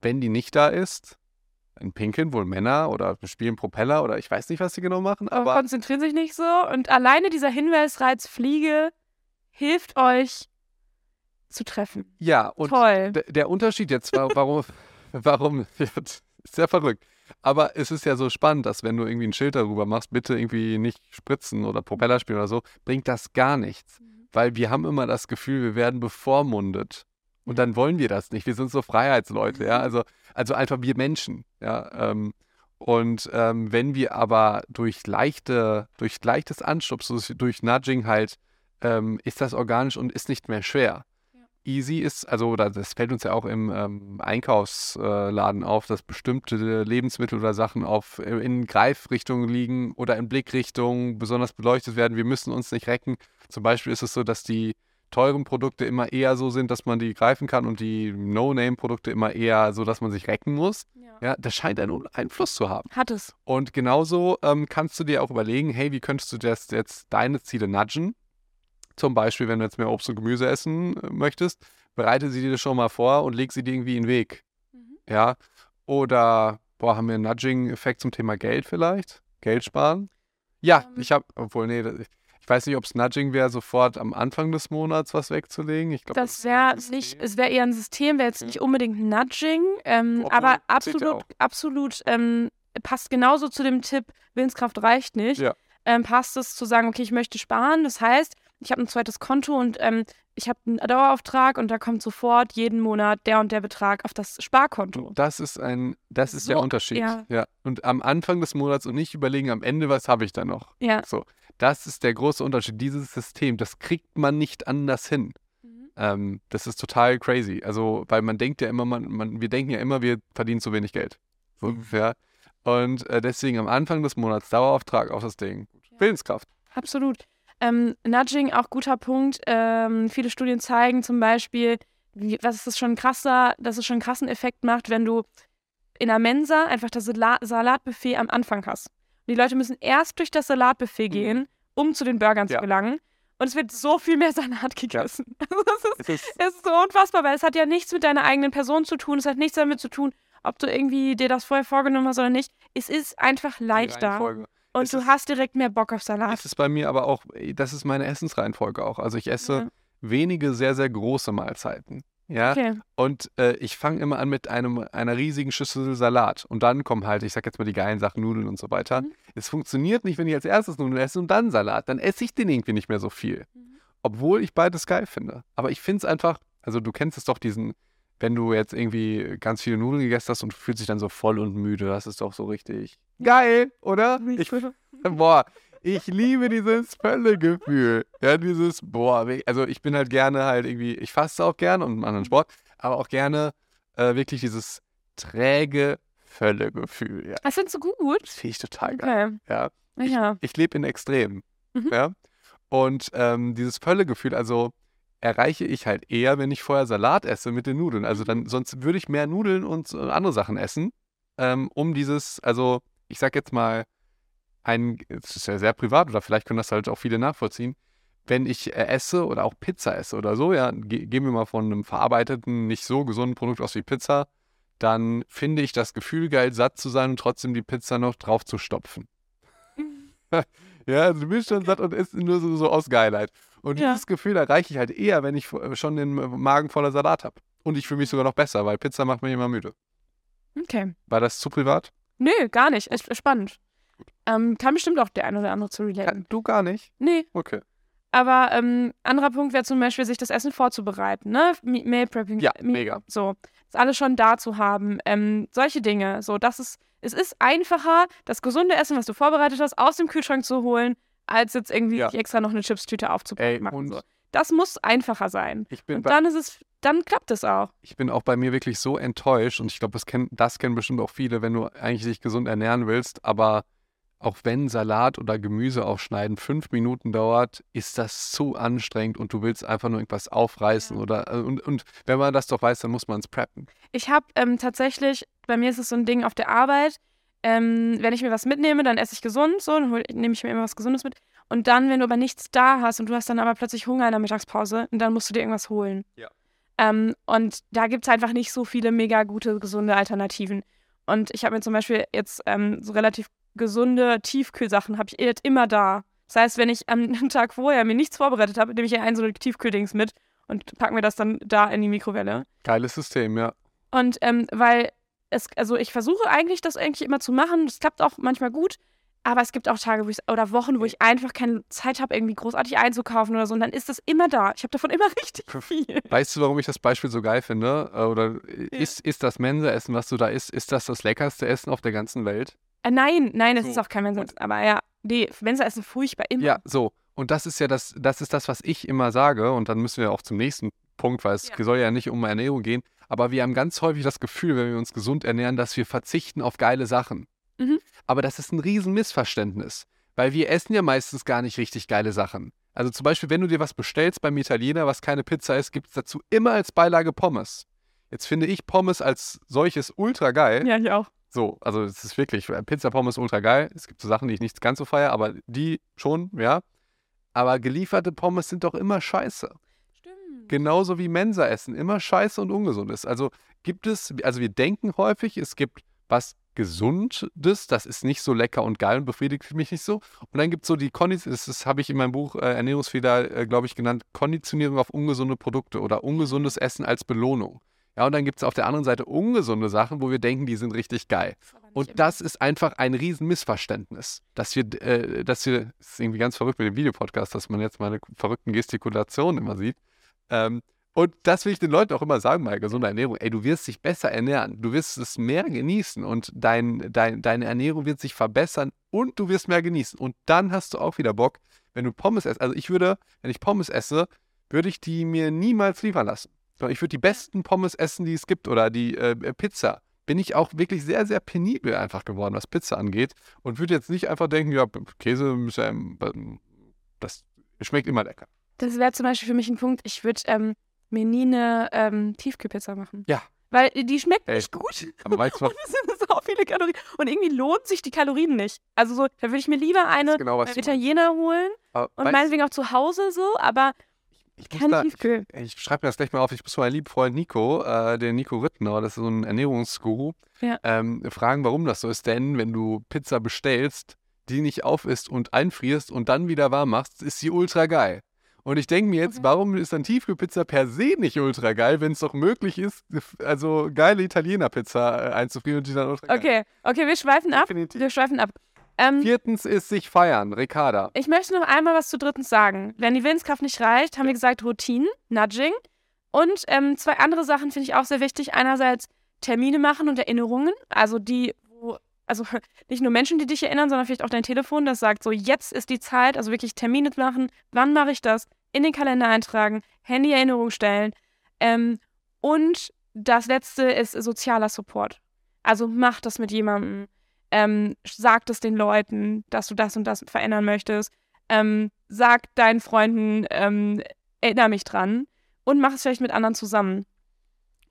wenn die nicht da ist, dann pinkeln wohl Männer oder spielen Propeller oder ich weiß nicht, was sie genau machen. Aber, aber konzentrieren sich nicht so. Und alleine dieser Hinweisreiz Fliege hilft euch, zu treffen. Ja, und Toll. der Unterschied jetzt war, warum, warum, ist sehr verrückt. Aber es ist ja so spannend, dass wenn du irgendwie ein Schild darüber machst, bitte irgendwie nicht spritzen oder Propeller spielen oder so, bringt das gar nichts. Mhm. Weil wir haben immer das Gefühl, wir werden bevormundet. Und dann wollen wir das nicht. Wir sind so Freiheitsleute, ja. Also, also einfach wir Menschen, ja. Ähm, und ähm, wenn wir aber durch leichte, durch leichtes Anstupsen, durch Nudging halt, ähm, ist das organisch und ist nicht mehr schwer. Easy ist, also das fällt uns ja auch im ähm, Einkaufsladen auf, dass bestimmte Lebensmittel oder Sachen auf, äh, in Greifrichtungen liegen oder in Blickrichtungen besonders beleuchtet werden. Wir müssen uns nicht recken. Zum Beispiel ist es so, dass die teuren Produkte immer eher so sind, dass man die greifen kann und die No-Name-Produkte immer eher so, dass man sich recken muss. Ja. ja, das scheint einen Einfluss zu haben. Hat es. Und genauso ähm, kannst du dir auch überlegen, hey, wie könntest du das jetzt deine Ziele nudgen? Zum Beispiel, wenn du jetzt mehr Obst und Gemüse essen möchtest, bereite sie dir schon mal vor und leg sie dir irgendwie in den Weg. Mhm. Ja. Oder, boah, haben wir einen Nudging-Effekt zum Thema Geld vielleicht? Geld sparen? Ja, ähm. ich habe, obwohl, nee, ich weiß nicht, ob es Nudging wäre, sofort am Anfang des Monats was wegzulegen. Ich glaub, das, wäre nicht, es wäre eher ein System, wäre jetzt nicht unbedingt Nudging, ähm, aber absolut, absolut ähm, passt genauso zu dem Tipp, Willenskraft reicht nicht. Ja. Ähm, passt es zu sagen, okay, ich möchte sparen. Das heißt, ich habe ein zweites Konto und ähm, ich habe einen Dauerauftrag und da kommt sofort jeden Monat der und der Betrag auf das Sparkonto. Das ist ein, das ist so, der Unterschied. Ja. ja. Und am Anfang des Monats und nicht überlegen, am Ende, was habe ich da noch. Ja. So. Das ist der große Unterschied. Dieses System, das kriegt man nicht anders hin. Mhm. Ähm, das ist total crazy. Also, weil man denkt ja immer, man, man, wir denken ja immer, wir verdienen zu wenig Geld. So, mhm. ja. Und äh, deswegen am Anfang des Monats Dauerauftrag auf das Ding. Ja. Willenskraft. Absolut. Ähm, Nudging, auch guter Punkt. Ähm, viele Studien zeigen zum Beispiel, wie, was ist schon krasser, dass es schon einen krassen Effekt macht, wenn du in der Mensa einfach das Salatbuffet am Anfang hast. Und die Leute müssen erst durch das Salatbuffet mhm. gehen, um zu den Burgern ja. zu gelangen. Und es wird so viel mehr Salat gegessen. Ja. Also es, ist, es, ist, so unfassbar, weil es hat ja nichts mit deiner eigenen Person zu tun. Es hat nichts damit zu tun, ob du irgendwie dir das vorher vorgenommen hast oder nicht. Es ist einfach leichter. Und es du ist, hast direkt mehr Bock auf Salat. Das ist bei mir aber auch, das ist meine Essensreihenfolge auch. Also ich esse ja. wenige sehr, sehr große Mahlzeiten. Ja. Okay. Und äh, ich fange immer an mit einem, einer riesigen Schüssel Salat. Und dann kommen halt, ich sag jetzt mal die geilen Sachen, Nudeln und so weiter. Mhm. Es funktioniert nicht, wenn ich als erstes Nudeln esse und dann Salat. Dann esse ich den irgendwie nicht mehr so viel. Mhm. Obwohl ich beides geil finde. Aber ich finde es einfach, also du kennst es doch, diesen, wenn du jetzt irgendwie ganz viele Nudeln gegessen hast und fühlst dich dann so voll und müde, das ist doch so richtig geil, oder? Ich, boah, ich liebe dieses Völlegefühl. Ja, dieses, boah, also ich bin halt gerne halt irgendwie, ich faste auch gerne und anderen Sport, aber auch gerne äh, wirklich dieses träge Völlegefühl. Ja. Das findest du gut? Das finde ich total geil. Okay. Ja. Ich, ja. ich lebe in Extremen. Mhm. Ja. Und ähm, dieses Völlegefühl, also erreiche ich halt eher, wenn ich vorher Salat esse mit den Nudeln. Also dann, sonst würde ich mehr Nudeln und andere Sachen essen, ähm, um dieses, also ich sag jetzt mal, ein, es ist ja sehr privat oder vielleicht können das halt auch viele nachvollziehen, wenn ich äh, esse oder auch Pizza esse oder so, ja, ge gehen wir mal von einem verarbeiteten, nicht so gesunden Produkt aus wie Pizza, dann finde ich das Gefühl geil, satt zu sein und trotzdem die Pizza noch drauf zu stopfen. ja, also du bist schon satt und isst nur so, so aus Geilheit. Und ja. dieses Gefühl erreiche ich halt eher, wenn ich äh, schon den Magen voller Salat habe. Und ich fühle mich sogar noch besser, weil Pizza macht mich immer müde. Okay. War das zu privat? Nö, gar nicht. Ist spannend. Ähm, kann bestimmt auch der eine oder andere zu relaten. Du gar nicht? Nee. Okay. Aber ähm, anderer Punkt wäre zum Beispiel, sich das Essen vorzubereiten, ne? Meal Prepping. Ja, mega. So, das alles schon da zu haben. Ähm, solche Dinge. So, das ist, es ist einfacher, das gesunde Essen, was du vorbereitet hast, aus dem Kühlschrank zu holen, als jetzt irgendwie ja. extra noch eine Chipstüte aufzupacken. Ey, und so. Das muss einfacher sein. Ich bin und dann ist es, dann klappt es auch. Ich bin auch bei mir wirklich so enttäuscht und ich glaube, das, kenn, das kennen bestimmt auch viele, wenn du eigentlich dich gesund ernähren willst, aber auch wenn Salat oder Gemüse aufschneiden fünf Minuten dauert, ist das zu anstrengend und du willst einfach nur irgendwas aufreißen ja. oder äh, und, und wenn man das doch weiß, dann muss man es preppen. Ich habe ähm, tatsächlich, bei mir ist es so ein Ding auf der Arbeit, ähm, wenn ich mir was mitnehme, dann esse ich gesund, so, dann nehme ich mir immer was Gesundes mit. Und dann, wenn du aber nichts da hast und du hast dann aber plötzlich Hunger in der Mittagspause, dann musst du dir irgendwas holen. Ja. Ähm, und da gibt es einfach nicht so viele mega gute, gesunde Alternativen. Und ich habe mir zum Beispiel jetzt ähm, so relativ gesunde Tiefkühlsachen habe ich immer da. Das heißt, wenn ich am Tag vorher mir nichts vorbereitet habe, nehme ich ja ein so ein Tiefkühldings mit und packe mir das dann da in die Mikrowelle. Geiles System, ja. Und ähm, weil es, also ich versuche eigentlich das eigentlich immer zu machen. Das klappt auch manchmal gut. Aber es gibt auch Tage wo ich, oder Wochen, wo ich einfach keine Zeit habe, irgendwie großartig einzukaufen oder so. Und dann ist das immer da. Ich habe davon immer richtig viel. Weißt du, warum ich das Beispiel so geil finde? Äh, oder ja. ist, ist das Mensa-Essen, was du da isst, ist das das leckerste Essen auf der ganzen Welt? Äh, nein, nein, es so. ist auch kein Mensa. Aber ja, nee, Mensa ist furchtbar immer. Ja, so. Und das ist ja das, das ist das, was ich immer sage. Und dann müssen wir auch zum nächsten Punkt, weil es Ja. soll ja nicht um Ernährung gehen. Aber wir haben ganz häufig das Gefühl, wenn wir uns gesund ernähren, dass wir verzichten auf geile Sachen. Mhm. Aber das ist ein riesen Missverständnis, weil wir essen ja meistens gar nicht richtig geile Sachen. Also zum Beispiel, wenn du dir was bestellst beim Italiener, was keine Pizza ist, gibt es dazu immer als Beilage Pommes. Jetzt finde ich Pommes als solches ultra geil. Ja, ich auch. So, also es ist wirklich, äh, Pizza Pommes ultra geil. Es gibt so Sachen, die ich nicht ganz so feiere, aber die schon, ja. Aber gelieferte Pommes sind doch immer scheiße. Stimmt. Genauso wie Mensa-Essen immer scheiße und ungesund ist. Also gibt es, also wir denken häufig, es gibt was Gesundes, das ist nicht so lecker und geil und befriedigt mich nicht so. Und dann gibt es so die Konditionierung, das, das habe ich in meinem Buch äh, Ernährungsfehler, äh, glaube ich, genannt, Konditionierung auf ungesunde Produkte oder ungesundes Essen als Belohnung. Ja, und dann gibt es auf der anderen Seite ungesunde Sachen, wo wir denken, die sind richtig geil. Und das ist einfach ein riesen Missverständnis, dass wir, äh, dass wir, das ist irgendwie ganz verrückt mit dem Videopodcast, dass man jetzt meine verrückten Gestikulationen immer sieht. Ähm, und das will ich den Leuten auch immer sagen bei gesunder Ernährung. Ey, du wirst dich besser ernähren, du wirst es mehr genießen und dein, dein, deine Ernährung wird sich verbessern und du wirst mehr genießen. Und dann hast du auch wieder Bock, wenn du Pommes isst. Also ich würde, wenn ich Pommes esse, würde ich die mir niemals liefern lassen. Ich würde die besten Pommes essen, die es gibt oder die äh, Pizza bin ich auch wirklich sehr, sehr penibel einfach geworden, was Pizza angeht. Und würde jetzt nicht einfach denken, ja, Käse, ähm, das schmeckt immer lecker. Das wäre zum Beispiel für mich ein Punkt, ich würde ähm, mir nie eine ähm, Tiefkühlpizza machen. Ja. Weil die schmeckt Ey, nicht gut. Aber weißt du was? Und es sind so viele Kalorien. Und irgendwie lohnt sich die Kalorien nicht. Also so, da würde ich mir lieber eine genau. Italiener holen Aber und meinetwegen auch zu Hause so, aber ich kein da, Tiefkühl. Ich schreibe mir das gleich mal auf. Ich muss meinen lieben Freund Nico, äh, den Nico Rittner, das ist so ein Ernährungsguru, Ja. ähm, fragen, warum das so ist. Denn wenn du Pizza bestellst, die nicht auf isst und einfrierst und dann wieder warm machst, ist sie ultra geil. Und ich denke mir jetzt, Okay. warum ist dann Tiefkühlpizza per se nicht ultra geil, wenn es doch möglich ist, also geile Italiener-Pizza äh, einzufrieren und die dann ultra geil Okay, okay, wir schweifen ab. Definitiv. Wir schweifen ab. Ähm, Viertens ist sich feiern, Ricarda. Ich möchte noch einmal was zu drittens sagen. Wenn die Willenskraft nicht reicht, haben wir gesagt Routinen, Nudging. Und ähm, zwei andere Sachen finde ich auch sehr wichtig. Einerseits Termine machen und Erinnerungen. Also die, wo, also nicht nur Menschen, die dich erinnern, sondern vielleicht auch dein Telefon, das sagt so, jetzt ist die Zeit, also wirklich Termine machen. Wann mache ich das? In den Kalender eintragen, Handy-Erinnerung stellen. Ähm, und das letzte ist sozialer Support. Also mach das mit jemandem. Ähm, sag es den Leuten, dass du das und das verändern möchtest. Ähm, sag deinen Freunden, ähm, erinnere mich dran und mach es vielleicht mit anderen zusammen.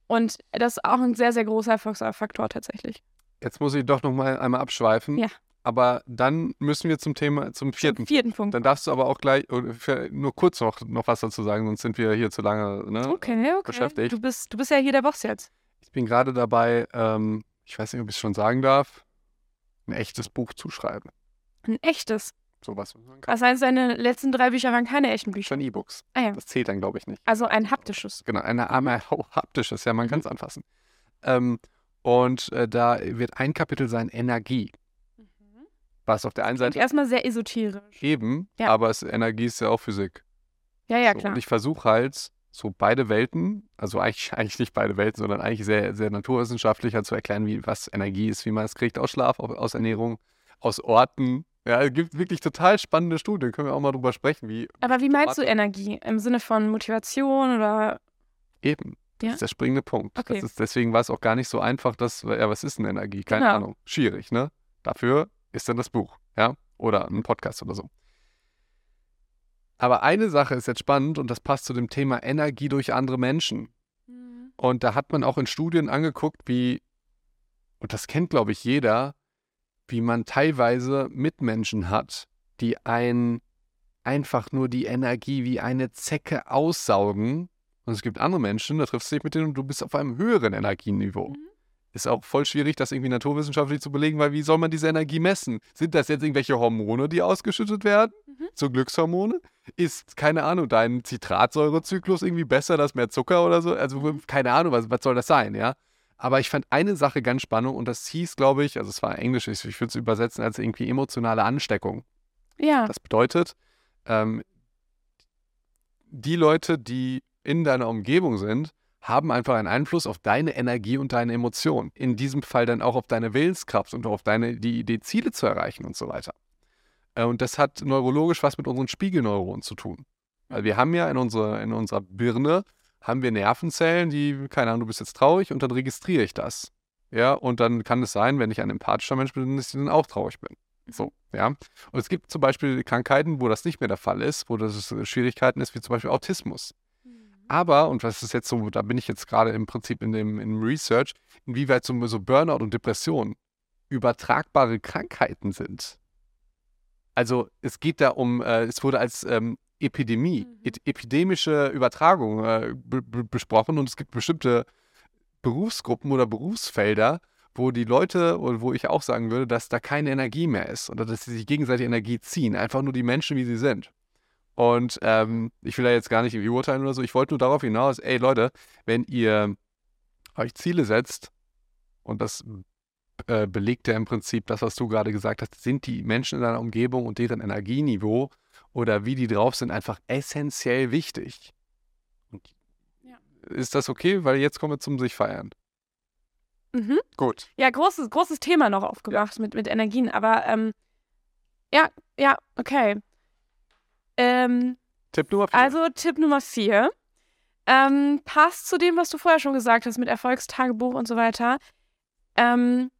Und das ist auch ein sehr, sehr großer Erfolgsfaktor tatsächlich. Jetzt muss ich doch noch mal einmal abschweifen. Ja. Aber dann müssen wir zum Thema, zum vierten. Vierten Punkt. Dann darfst du aber auch gleich nur kurz noch, noch was dazu sagen, sonst sind wir hier zu lange. Ne? Okay, okay. beschäftigt. Du bist, du bist ja hier der Boss jetzt. Ich bin gerade dabei, ähm, ich weiß nicht, ob ich es schon sagen darf, ein echtes Buch zu schreiben. Ein echtes. Sowas. Was heißt, deine letzten drei Bücher waren keine echten Bücher. Schon E-Books. Ah ja. Das zählt dann, glaube ich, nicht. Also ein haptisches. Genau, eine arme oh, haptisches, ja, man Mhm. kann es anfassen. Ähm, und äh, da wird ein Kapitel sein Energie, was auf der einen Seite erstmal sehr esoterisch. eben, Ja. aber es, Energie ist ja auch Physik. Ja, ja, So, klar. und ich versuche halt so beide Welten, also eigentlich, eigentlich nicht beide Welten, sondern eigentlich sehr, sehr naturwissenschaftlicher zu erklären, wie was Energie ist, wie man es kriegt aus Schlaf, au- aus Ernährung, aus Orten. Ja, es gibt wirklich total spannende Studien, können wir auch mal drüber sprechen, wie Aber wie meinst du. Energie? Im Sinne von Motivation oder. eben. Das Ja? ist der springende Punkt. Okay. Ist, deswegen war es auch gar nicht so einfach, dass, ja, was ist denn Energie? Keine Genau. Ahnung. Schwierig, ne? Dafür ist dann das Buch, ja? Oder ein Podcast oder so. Aber eine Sache ist jetzt spannend und das passt zu dem Thema Energie durch andere Menschen. Und da hat man auch in Studien angeguckt, wie, und das kennt, glaube ich, jeder, wie man teilweise Mitmenschen hat, die ein einfach nur die Energie wie eine Zecke aussaugen. Und es gibt andere Menschen, da triffst du dich mit denen und du bist auf einem höheren Energieniveau. Mhm. Ist auch voll schwierig, das irgendwie naturwissenschaftlich zu belegen, weil wie soll man diese Energie messen? Sind das jetzt irgendwelche Hormone, die ausgeschüttet werden? Mhm. So Glückshormone? Ist, keine Ahnung, dein Zitratsäurezyklus irgendwie besser, dass mehr Zucker oder so? Also, Mhm. keine Ahnung, was, was soll das sein, ja? Aber ich fand eine Sache ganz spannend und das hieß, glaube ich, also es war Englisch, ich, ich würde es übersetzen als irgendwie emotionale Ansteckung. Ja. Das bedeutet, ähm, die Leute, die in deiner Umgebung sind, haben einfach einen Einfluss auf deine Energie und deine Emotionen. In diesem Fall dann auch auf deine Willenskraft und auf deine die Idee, Ziele zu erreichen und so weiter. Äh, und das hat neurologisch was mit unseren Spiegelneuronen zu tun. Weil wir haben ja in, unserer in unserer Birne haben wir Nervenzellen, die, keine Ahnung, du bist jetzt traurig und dann registriere ich das. Ja, und dann kann es sein, wenn ich ein empathischer Mensch bin, dass ich dann auch traurig bin. So, ja. Und es gibt zum Beispiel Krankheiten, wo das nicht mehr der Fall ist, wo das Schwierigkeiten ist, wie zum Beispiel Autismus. Aber, und was ist jetzt so, da bin ich jetzt gerade im Prinzip in dem, im Research, inwieweit so, so Burnout und Depression übertragbare Krankheiten sind. Also es geht da um, äh, es wurde als ähm, Epidemie, mhm. epidemische Übertragung äh, besprochen und es gibt bestimmte Berufsgruppen oder Berufsfelder, wo die Leute, oder wo ich auch sagen würde, dass da keine Energie mehr ist oder dass sie sich gegenseitig Energie ziehen. Einfach nur die Menschen, wie sie sind. Und ähm, ich will da jetzt gar nicht irgendwie urteilen oder so. Ich wollte nur darauf hinaus, ey Leute, wenn ihr euch Ziele setzt, und das äh, belegt ja im Prinzip das, was du gerade gesagt hast, sind die Menschen in deiner Umgebung und deren Energieniveau oder wie die drauf sind, einfach essentiell wichtig. Und ja. Ist das okay? Weil jetzt kommen wir zum sich feiern. Mhm. Gut. Ja, großes, großes Thema noch aufgebracht ja. mit, mit Energien, aber ähm, ja, ja, okay. Ähm, Tipp Nummer vier. Also Tipp Nummer vier. Ähm, passt zu dem, was du vorher schon gesagt hast mit Erfolgstagebuch und so weiter. Ähm,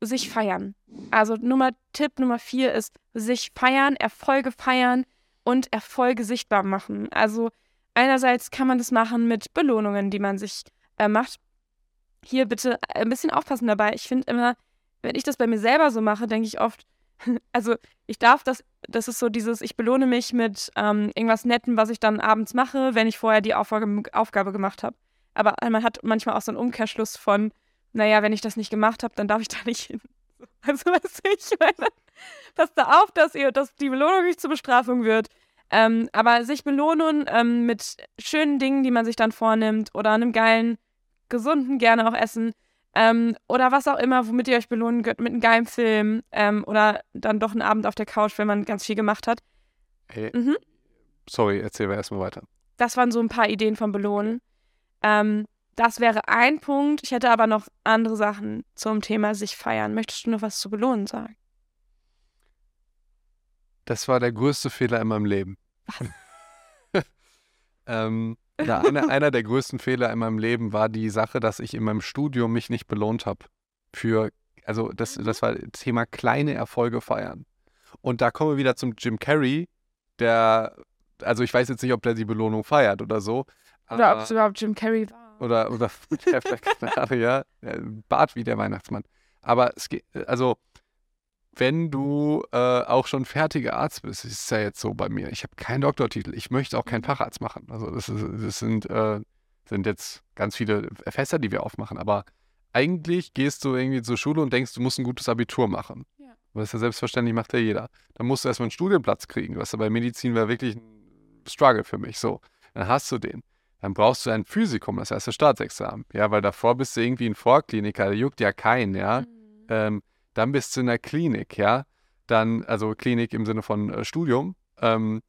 sich feiern. Also Nummer, Tipp Nummer vier ist sich feiern, Erfolge feiern und Erfolge sichtbar machen. Also einerseits kann man das machen mit Belohnungen, die man sich äh, macht. Hier bitte ein bisschen aufpassen dabei. Ich finde immer, wenn ich das bei mir selber so mache, denke ich oft, also ich darf das, das ist so dieses, ich belohne mich mit ähm, irgendwas Netten, was ich dann abends mache, wenn ich vorher die Aufgabe, Aufgabe gemacht habe. Aber man hat manchmal auch so einen Umkehrschluss von, naja, wenn ich das nicht gemacht habe, dann darf ich da nicht hin. Also was ich meine, passt da auf, dass ihr, dass die Belohnung nicht zur Bestrafung wird. Ähm, aber sich belohnen ähm, mit schönen Dingen, die man sich dann vornimmt oder einem geilen, gesunden, gerne auch Essen, ähm, oder was auch immer, womit ihr euch belohnen könnt, mit einem geilen Film ähm, oder dann doch einen Abend auf der Couch, wenn man ganz viel gemacht hat. Hey, mhm. Sorry, erzähl wir erstmal weiter. Das waren so ein paar Ideen von Belohnen. Ähm, das wäre ein Punkt. Ich hätte aber noch andere Sachen zum Thema sich feiern. Möchtest du noch was zu belohnen sagen? Das war der größte Fehler in meinem Leben. Was? ähm, ja, einer, einer der größten Fehler in meinem Leben war die Sache, dass ich in meinem Studium mich nicht belohnt habe. Für, also das, mhm. das war das Thema kleine Erfolge feiern. Und da kommen wir wieder zum Jim Carrey, der, also ich weiß jetzt nicht, ob der die Belohnung feiert oder so. Oder ob es überhaupt Jim Carrey war. Oder, oder ja, Bart wie der Weihnachtsmann. Aber es geht, also wenn du äh, auch schon fertiger Arzt bist, ist es ja jetzt so bei mir. Ich habe keinen Doktortitel. Ich möchte auch keinen mhm. Facharzt machen. Also das, ist, das sind, äh, sind jetzt ganz viele Fässer, die wir aufmachen. Aber eigentlich gehst du irgendwie zur Schule und denkst, du musst ein gutes Abitur machen. Ja. Das ist ja selbstverständlich, macht ja jeder. Dann musst du erstmal einen Studienplatz kriegen. Was bei Medizin war wirklich ein Struggle für mich. So, dann hast du den. Dann brauchst du ein Physikum, das erste Staatsexamen. Ja, weil davor bist du irgendwie ein Vorkliniker, der juckt ja keinen, ja. Mhm. Ähm, dann bist du in der Klinik, ja. Dann, also Klinik im Sinne von äh, Studium. Ähm,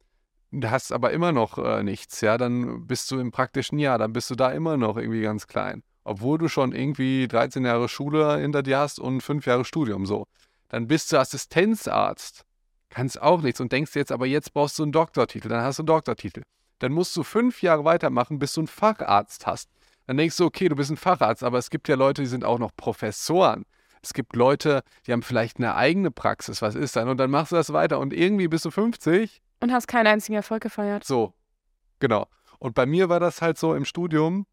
hast aber immer noch äh, nichts, ja. Dann bist du im praktischen Jahr, dann bist du da immer noch irgendwie ganz klein. Obwohl du schon irgendwie 13 Jahre Schule hinter dir hast und 5 Jahre Studium so. Dann bist du Assistenzarzt. Kannst auch nichts und denkst jetzt, aber jetzt brauchst du einen Doktortitel, dann hast du einen Doktortitel. Dann musst du fünf Jahre weitermachen, bis du einen Facharzt hast. Dann denkst du, okay, du bist ein Facharzt, aber es gibt ja Leute, die sind auch noch Professoren. Es gibt Leute, die haben vielleicht eine eigene Praxis. Was ist dann? Und dann machst du das weiter und irgendwie bist du 50. Und hast keinen einzigen Erfolg gefeiert. So, genau. Und bei mir war das halt so im Studium,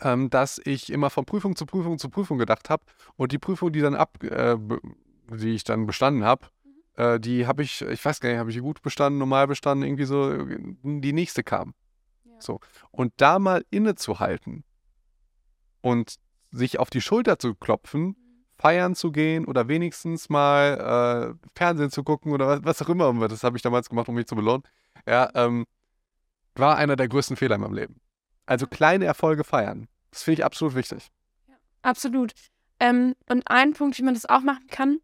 ähm, dass ich immer von Prüfung zu Prüfung zu Prüfung gedacht habe. Und die Prüfung, die dann ab, äh, die ich dann bestanden habe, mhm. äh, die habe ich, ich weiß gar nicht, habe ich gut bestanden, normal bestanden, irgendwie so, die nächste kam. Ja. So. Und da mal innezuhalten und sich auf die Schulter zu klopfen, feiern zu gehen oder wenigstens mal äh, Fernsehen zu gucken oder was, was auch immer. Das habe ich damals gemacht, um mich zu belohnen. Ja, ähm, war einer der größten Fehler in meinem Leben. Also kleine Erfolge feiern. Das finde ich absolut wichtig. Ja, absolut. Ähm, und ein Punkt, wie man das auch machen kann,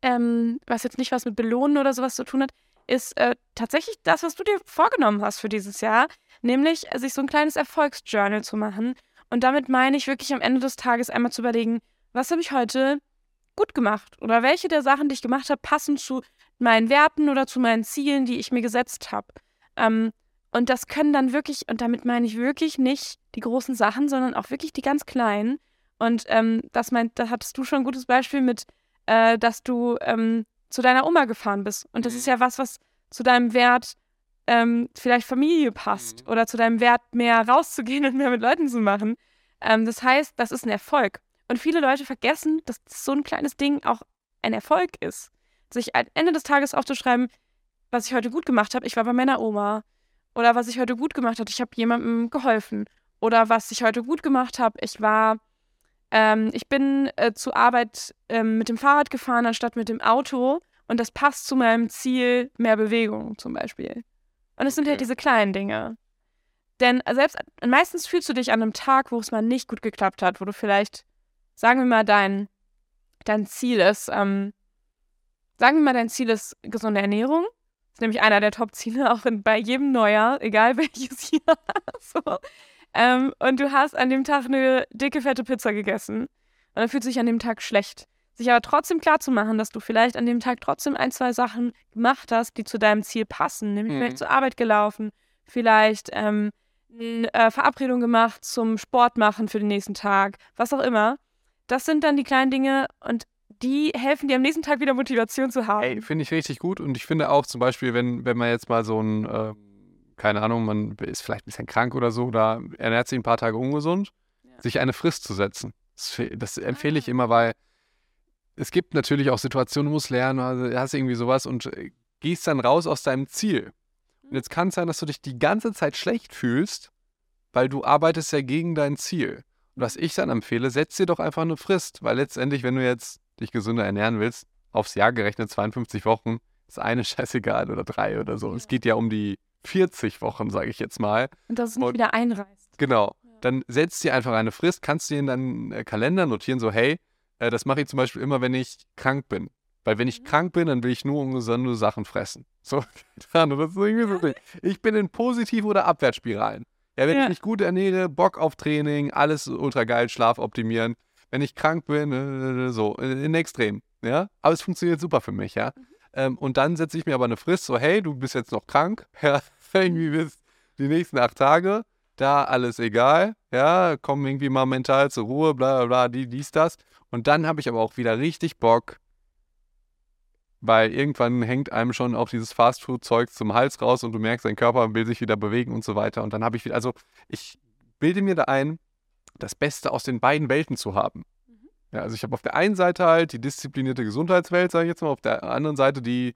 ähm, was jetzt nicht was mit Belohnen oder sowas zu tun hat, ist äh, tatsächlich das, was du dir vorgenommen hast für dieses Jahr, nämlich äh, sich so ein kleines Erfolgsjournal zu machen. Und damit meine ich wirklich am Ende des Tages einmal zu überlegen, was habe ich heute gut gemacht oder welche der Sachen, die ich gemacht habe, passen zu meinen Werten oder zu meinen Zielen, die ich mir gesetzt habe. Ähm, Und das können dann wirklich, und damit meine ich wirklich nicht die großen Sachen, sondern auch wirklich die ganz kleinen. Und ähm, das meint, da hattest du schon ein gutes Beispiel mit, äh, dass du ähm, zu deiner Oma gefahren bist. Und das ist Mhm. ja was, was zu deinem Wert ähm, vielleicht Familie passt Mhm. oder zu deinem Wert mehr rauszugehen und mehr mit Leuten zu machen. Ähm, das heißt, das ist ein Erfolg. Und viele Leute vergessen, dass so ein kleines Ding auch ein Erfolg ist. Sich am Ende des Tages aufzuschreiben, was ich heute gut gemacht habe, ich war bei meiner Oma. Oder was ich heute gut gemacht habe, ich habe jemandem geholfen. Oder was ich heute gut gemacht habe, ich war, ähm, ich bin äh, zur Arbeit ähm, mit dem Fahrrad gefahren anstatt mit dem Auto. Und das passt zu meinem Ziel, mehr Bewegung zum Beispiel. Und es sind halt diese kleinen Dinge. Denn selbst meistens fühlst du dich an einem Tag, wo es mal nicht gut geklappt hat, wo du vielleicht, sagen wir mal, dein, dein Ziel ist, ähm, sagen wir mal, dein Ziel ist gesunde Ernährung. Das ist nämlich einer der Top-Ziele, auch in, bei jedem Neujahr, egal welches Jahr. so. ähm, und du hast an dem Tag eine dicke, fette Pizza gegessen. Und dann fühlt sich an dem Tag schlecht. Sich aber trotzdem klar zu machen, dass du vielleicht an dem Tag trotzdem ein, zwei Sachen gemacht hast, die zu deinem Ziel passen. Nämlich Mhm. vielleicht zur Arbeit gelaufen, vielleicht ähm, eine äh, Verabredung gemacht zum Sport machen für den nächsten Tag, was auch immer. Das sind dann die kleinen Dinge und die helfen dir am nächsten Tag wieder Motivation zu haben. Ey, finde ich richtig gut. Und ich finde auch zum Beispiel, wenn, wenn man jetzt mal so ein, ähm, keine Ahnung, man ist vielleicht ein bisschen krank oder so, da ernährt sich ein paar Tage ungesund, Ja. sich eine Frist zu setzen. Das, das empfehle ich Ah. immer, weil es gibt natürlich auch Situationen, du musst lernen, also hast irgendwie sowas und äh, gehst dann raus aus deinem Ziel. Und jetzt kann es sein, dass du dich die ganze Zeit schlecht fühlst, weil du arbeitest ja gegen dein Ziel. Und was ich dann empfehle, setz dir doch einfach eine Frist, weil letztendlich, wenn du jetzt dich gesünder ernähren willst, aufs Jahr gerechnet 52 Wochen, ist eine scheißegal oder drei oder so. Es Ja. geht ja um die 40 Wochen, sage ich jetzt mal. Und dass es nicht wieder einreißt. Genau. Ja. Dann setzt dir einfach eine Frist, kannst dir in deinen äh, Kalender notieren, so, hey, äh, das mache ich zum Beispiel immer, wenn ich krank bin. Weil wenn ich Mhm. krank bin, dann will ich nur ungesunde Sachen fressen. So. Ich bin in Positiv- oder Abwärtsspiralen. Ja, wenn Ja. ich mich gut ernähre, Bock auf Training, alles ultra geil, Schlaf optimieren. Wenn ich krank bin, äh, so, in, in Extrem. Ja, aber es funktioniert super für mich, ja. Mhm. Ähm, und dann setze ich mir aber eine Frist, so, hey, du bist jetzt noch krank, ja, irgendwie bis die nächsten acht Tage, da alles egal, ja, komm irgendwie mal mental zur Ruhe, bla bla bla, die, dies, das. Und dann habe ich aber auch wieder richtig Bock, weil irgendwann hängt einem schon auch dieses Fastfood-Zeug zum Hals raus und du merkst, dein Körper will sich wieder bewegen und so weiter. Und dann habe ich wieder, also ich bilde mir da ein, das Beste aus den beiden Welten zu haben. Mhm. Ja, also ich habe auf der einen Seite halt die disziplinierte Gesundheitswelt, sage ich jetzt mal, auf der anderen Seite die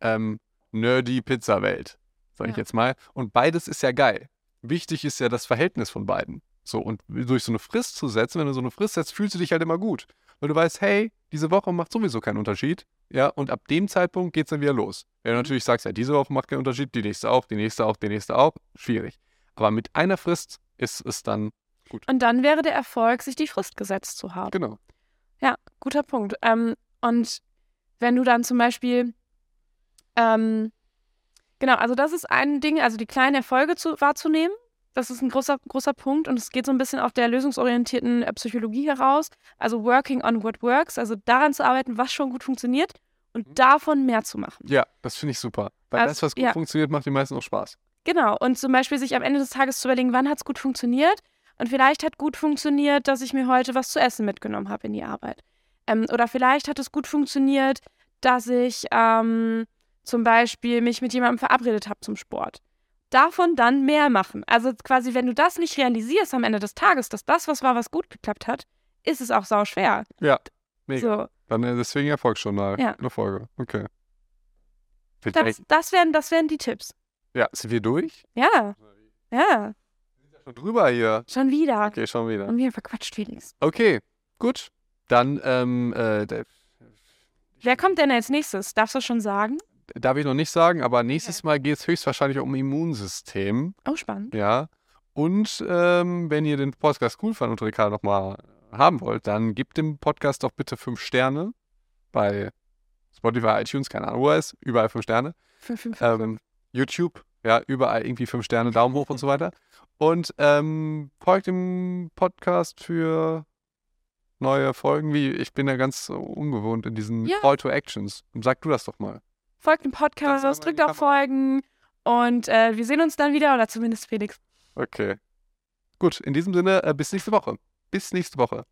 ähm, nerdy Pizza-Welt, sage ich Ja. jetzt mal. Und beides ist ja geil. Wichtig ist ja das Verhältnis von beiden. So, und durch so eine Frist zu setzen, wenn du so eine Frist setzt, fühlst du dich halt immer gut. Weil du weißt, hey, diese Woche macht sowieso keinen Unterschied. Ja, und ab dem Zeitpunkt geht es dann wieder los. Wenn du Mhm. natürlich sagst, ja, diese Woche macht keinen Unterschied, die nächste auch, die nächste auch, die nächste auch, schwierig. Aber mit einer Frist ist es dann gut. Und dann wäre der Erfolg, sich die Frist gesetzt zu haben. Genau. Ja, guter Punkt. Ähm, und wenn du dann zum Beispiel, ähm, genau, also das ist ein Ding, also die kleinen Erfolge zu, wahrzunehmen. Das ist ein großer, großer Punkt und es geht so ein bisschen auf der lösungsorientierten äh, Psychologie heraus. Also working on what works, also daran zu arbeiten, was schon gut funktioniert und Mhm. davon mehr zu machen. Ja, das finde ich super. Weil Also, das, was gut ja. funktioniert, macht den meisten auch Spaß. Genau, und zum Beispiel sich am Ende des Tages zu überlegen, wann hat es gut funktioniert und vielleicht hat gut funktioniert, dass ich mir heute was zu essen mitgenommen habe in die Arbeit. Ähm, oder vielleicht hat es gut funktioniert, dass ich ähm, zum Beispiel mich mit jemandem verabredet habe zum Sport. Davon dann mehr machen. Also quasi, wenn du das nicht realisierst am Ende des Tages, dass das was war, was gut geklappt hat, ist es auch sau schwer. Ja, mega. So, Dann äh, deswegen Erfolgsjournal. Ja. Eine Folge. Okay. Das, das, wären, das wären die Tipps. Ja, sind wir durch? Ja, ja, Schon drüber hier. schon wieder. Okay, schon wieder. Und wir verquatscht Felix. Okay, gut. Dann, ähm, äh, Wer kommt denn als nächstes? Darfst du schon sagen? Darf ich noch nicht sagen, aber nächstes Mal geht es höchstwahrscheinlich um Immunsystem. Oh, spannend. Ja. Und ähm, wenn ihr den Podcast cool fandet und Ricardo nochmal haben wollt, dann gebt dem Podcast doch bitte fünf Sterne bei Spotify, iTunes, keine Ahnung, wo er ist. Überall fünf Sterne. Fünf, fünf, fünf. Ähm, YouTube, ja, überall irgendwie fünf Sterne, Daumen hoch und so weiter. Und ähm, folgt dem Podcast für neue Folgen. Wie ich bin ja ganz ungewohnt in diesen Ja. Call to Actions. Sag du das doch mal. Folgt dem Podcast, in drückt auf? Folgen Und äh, wir sehen uns dann wieder, oder zumindest Felix. Okay. Gut, in diesem Sinne, äh, bis nächste Woche. Bis nächste Woche.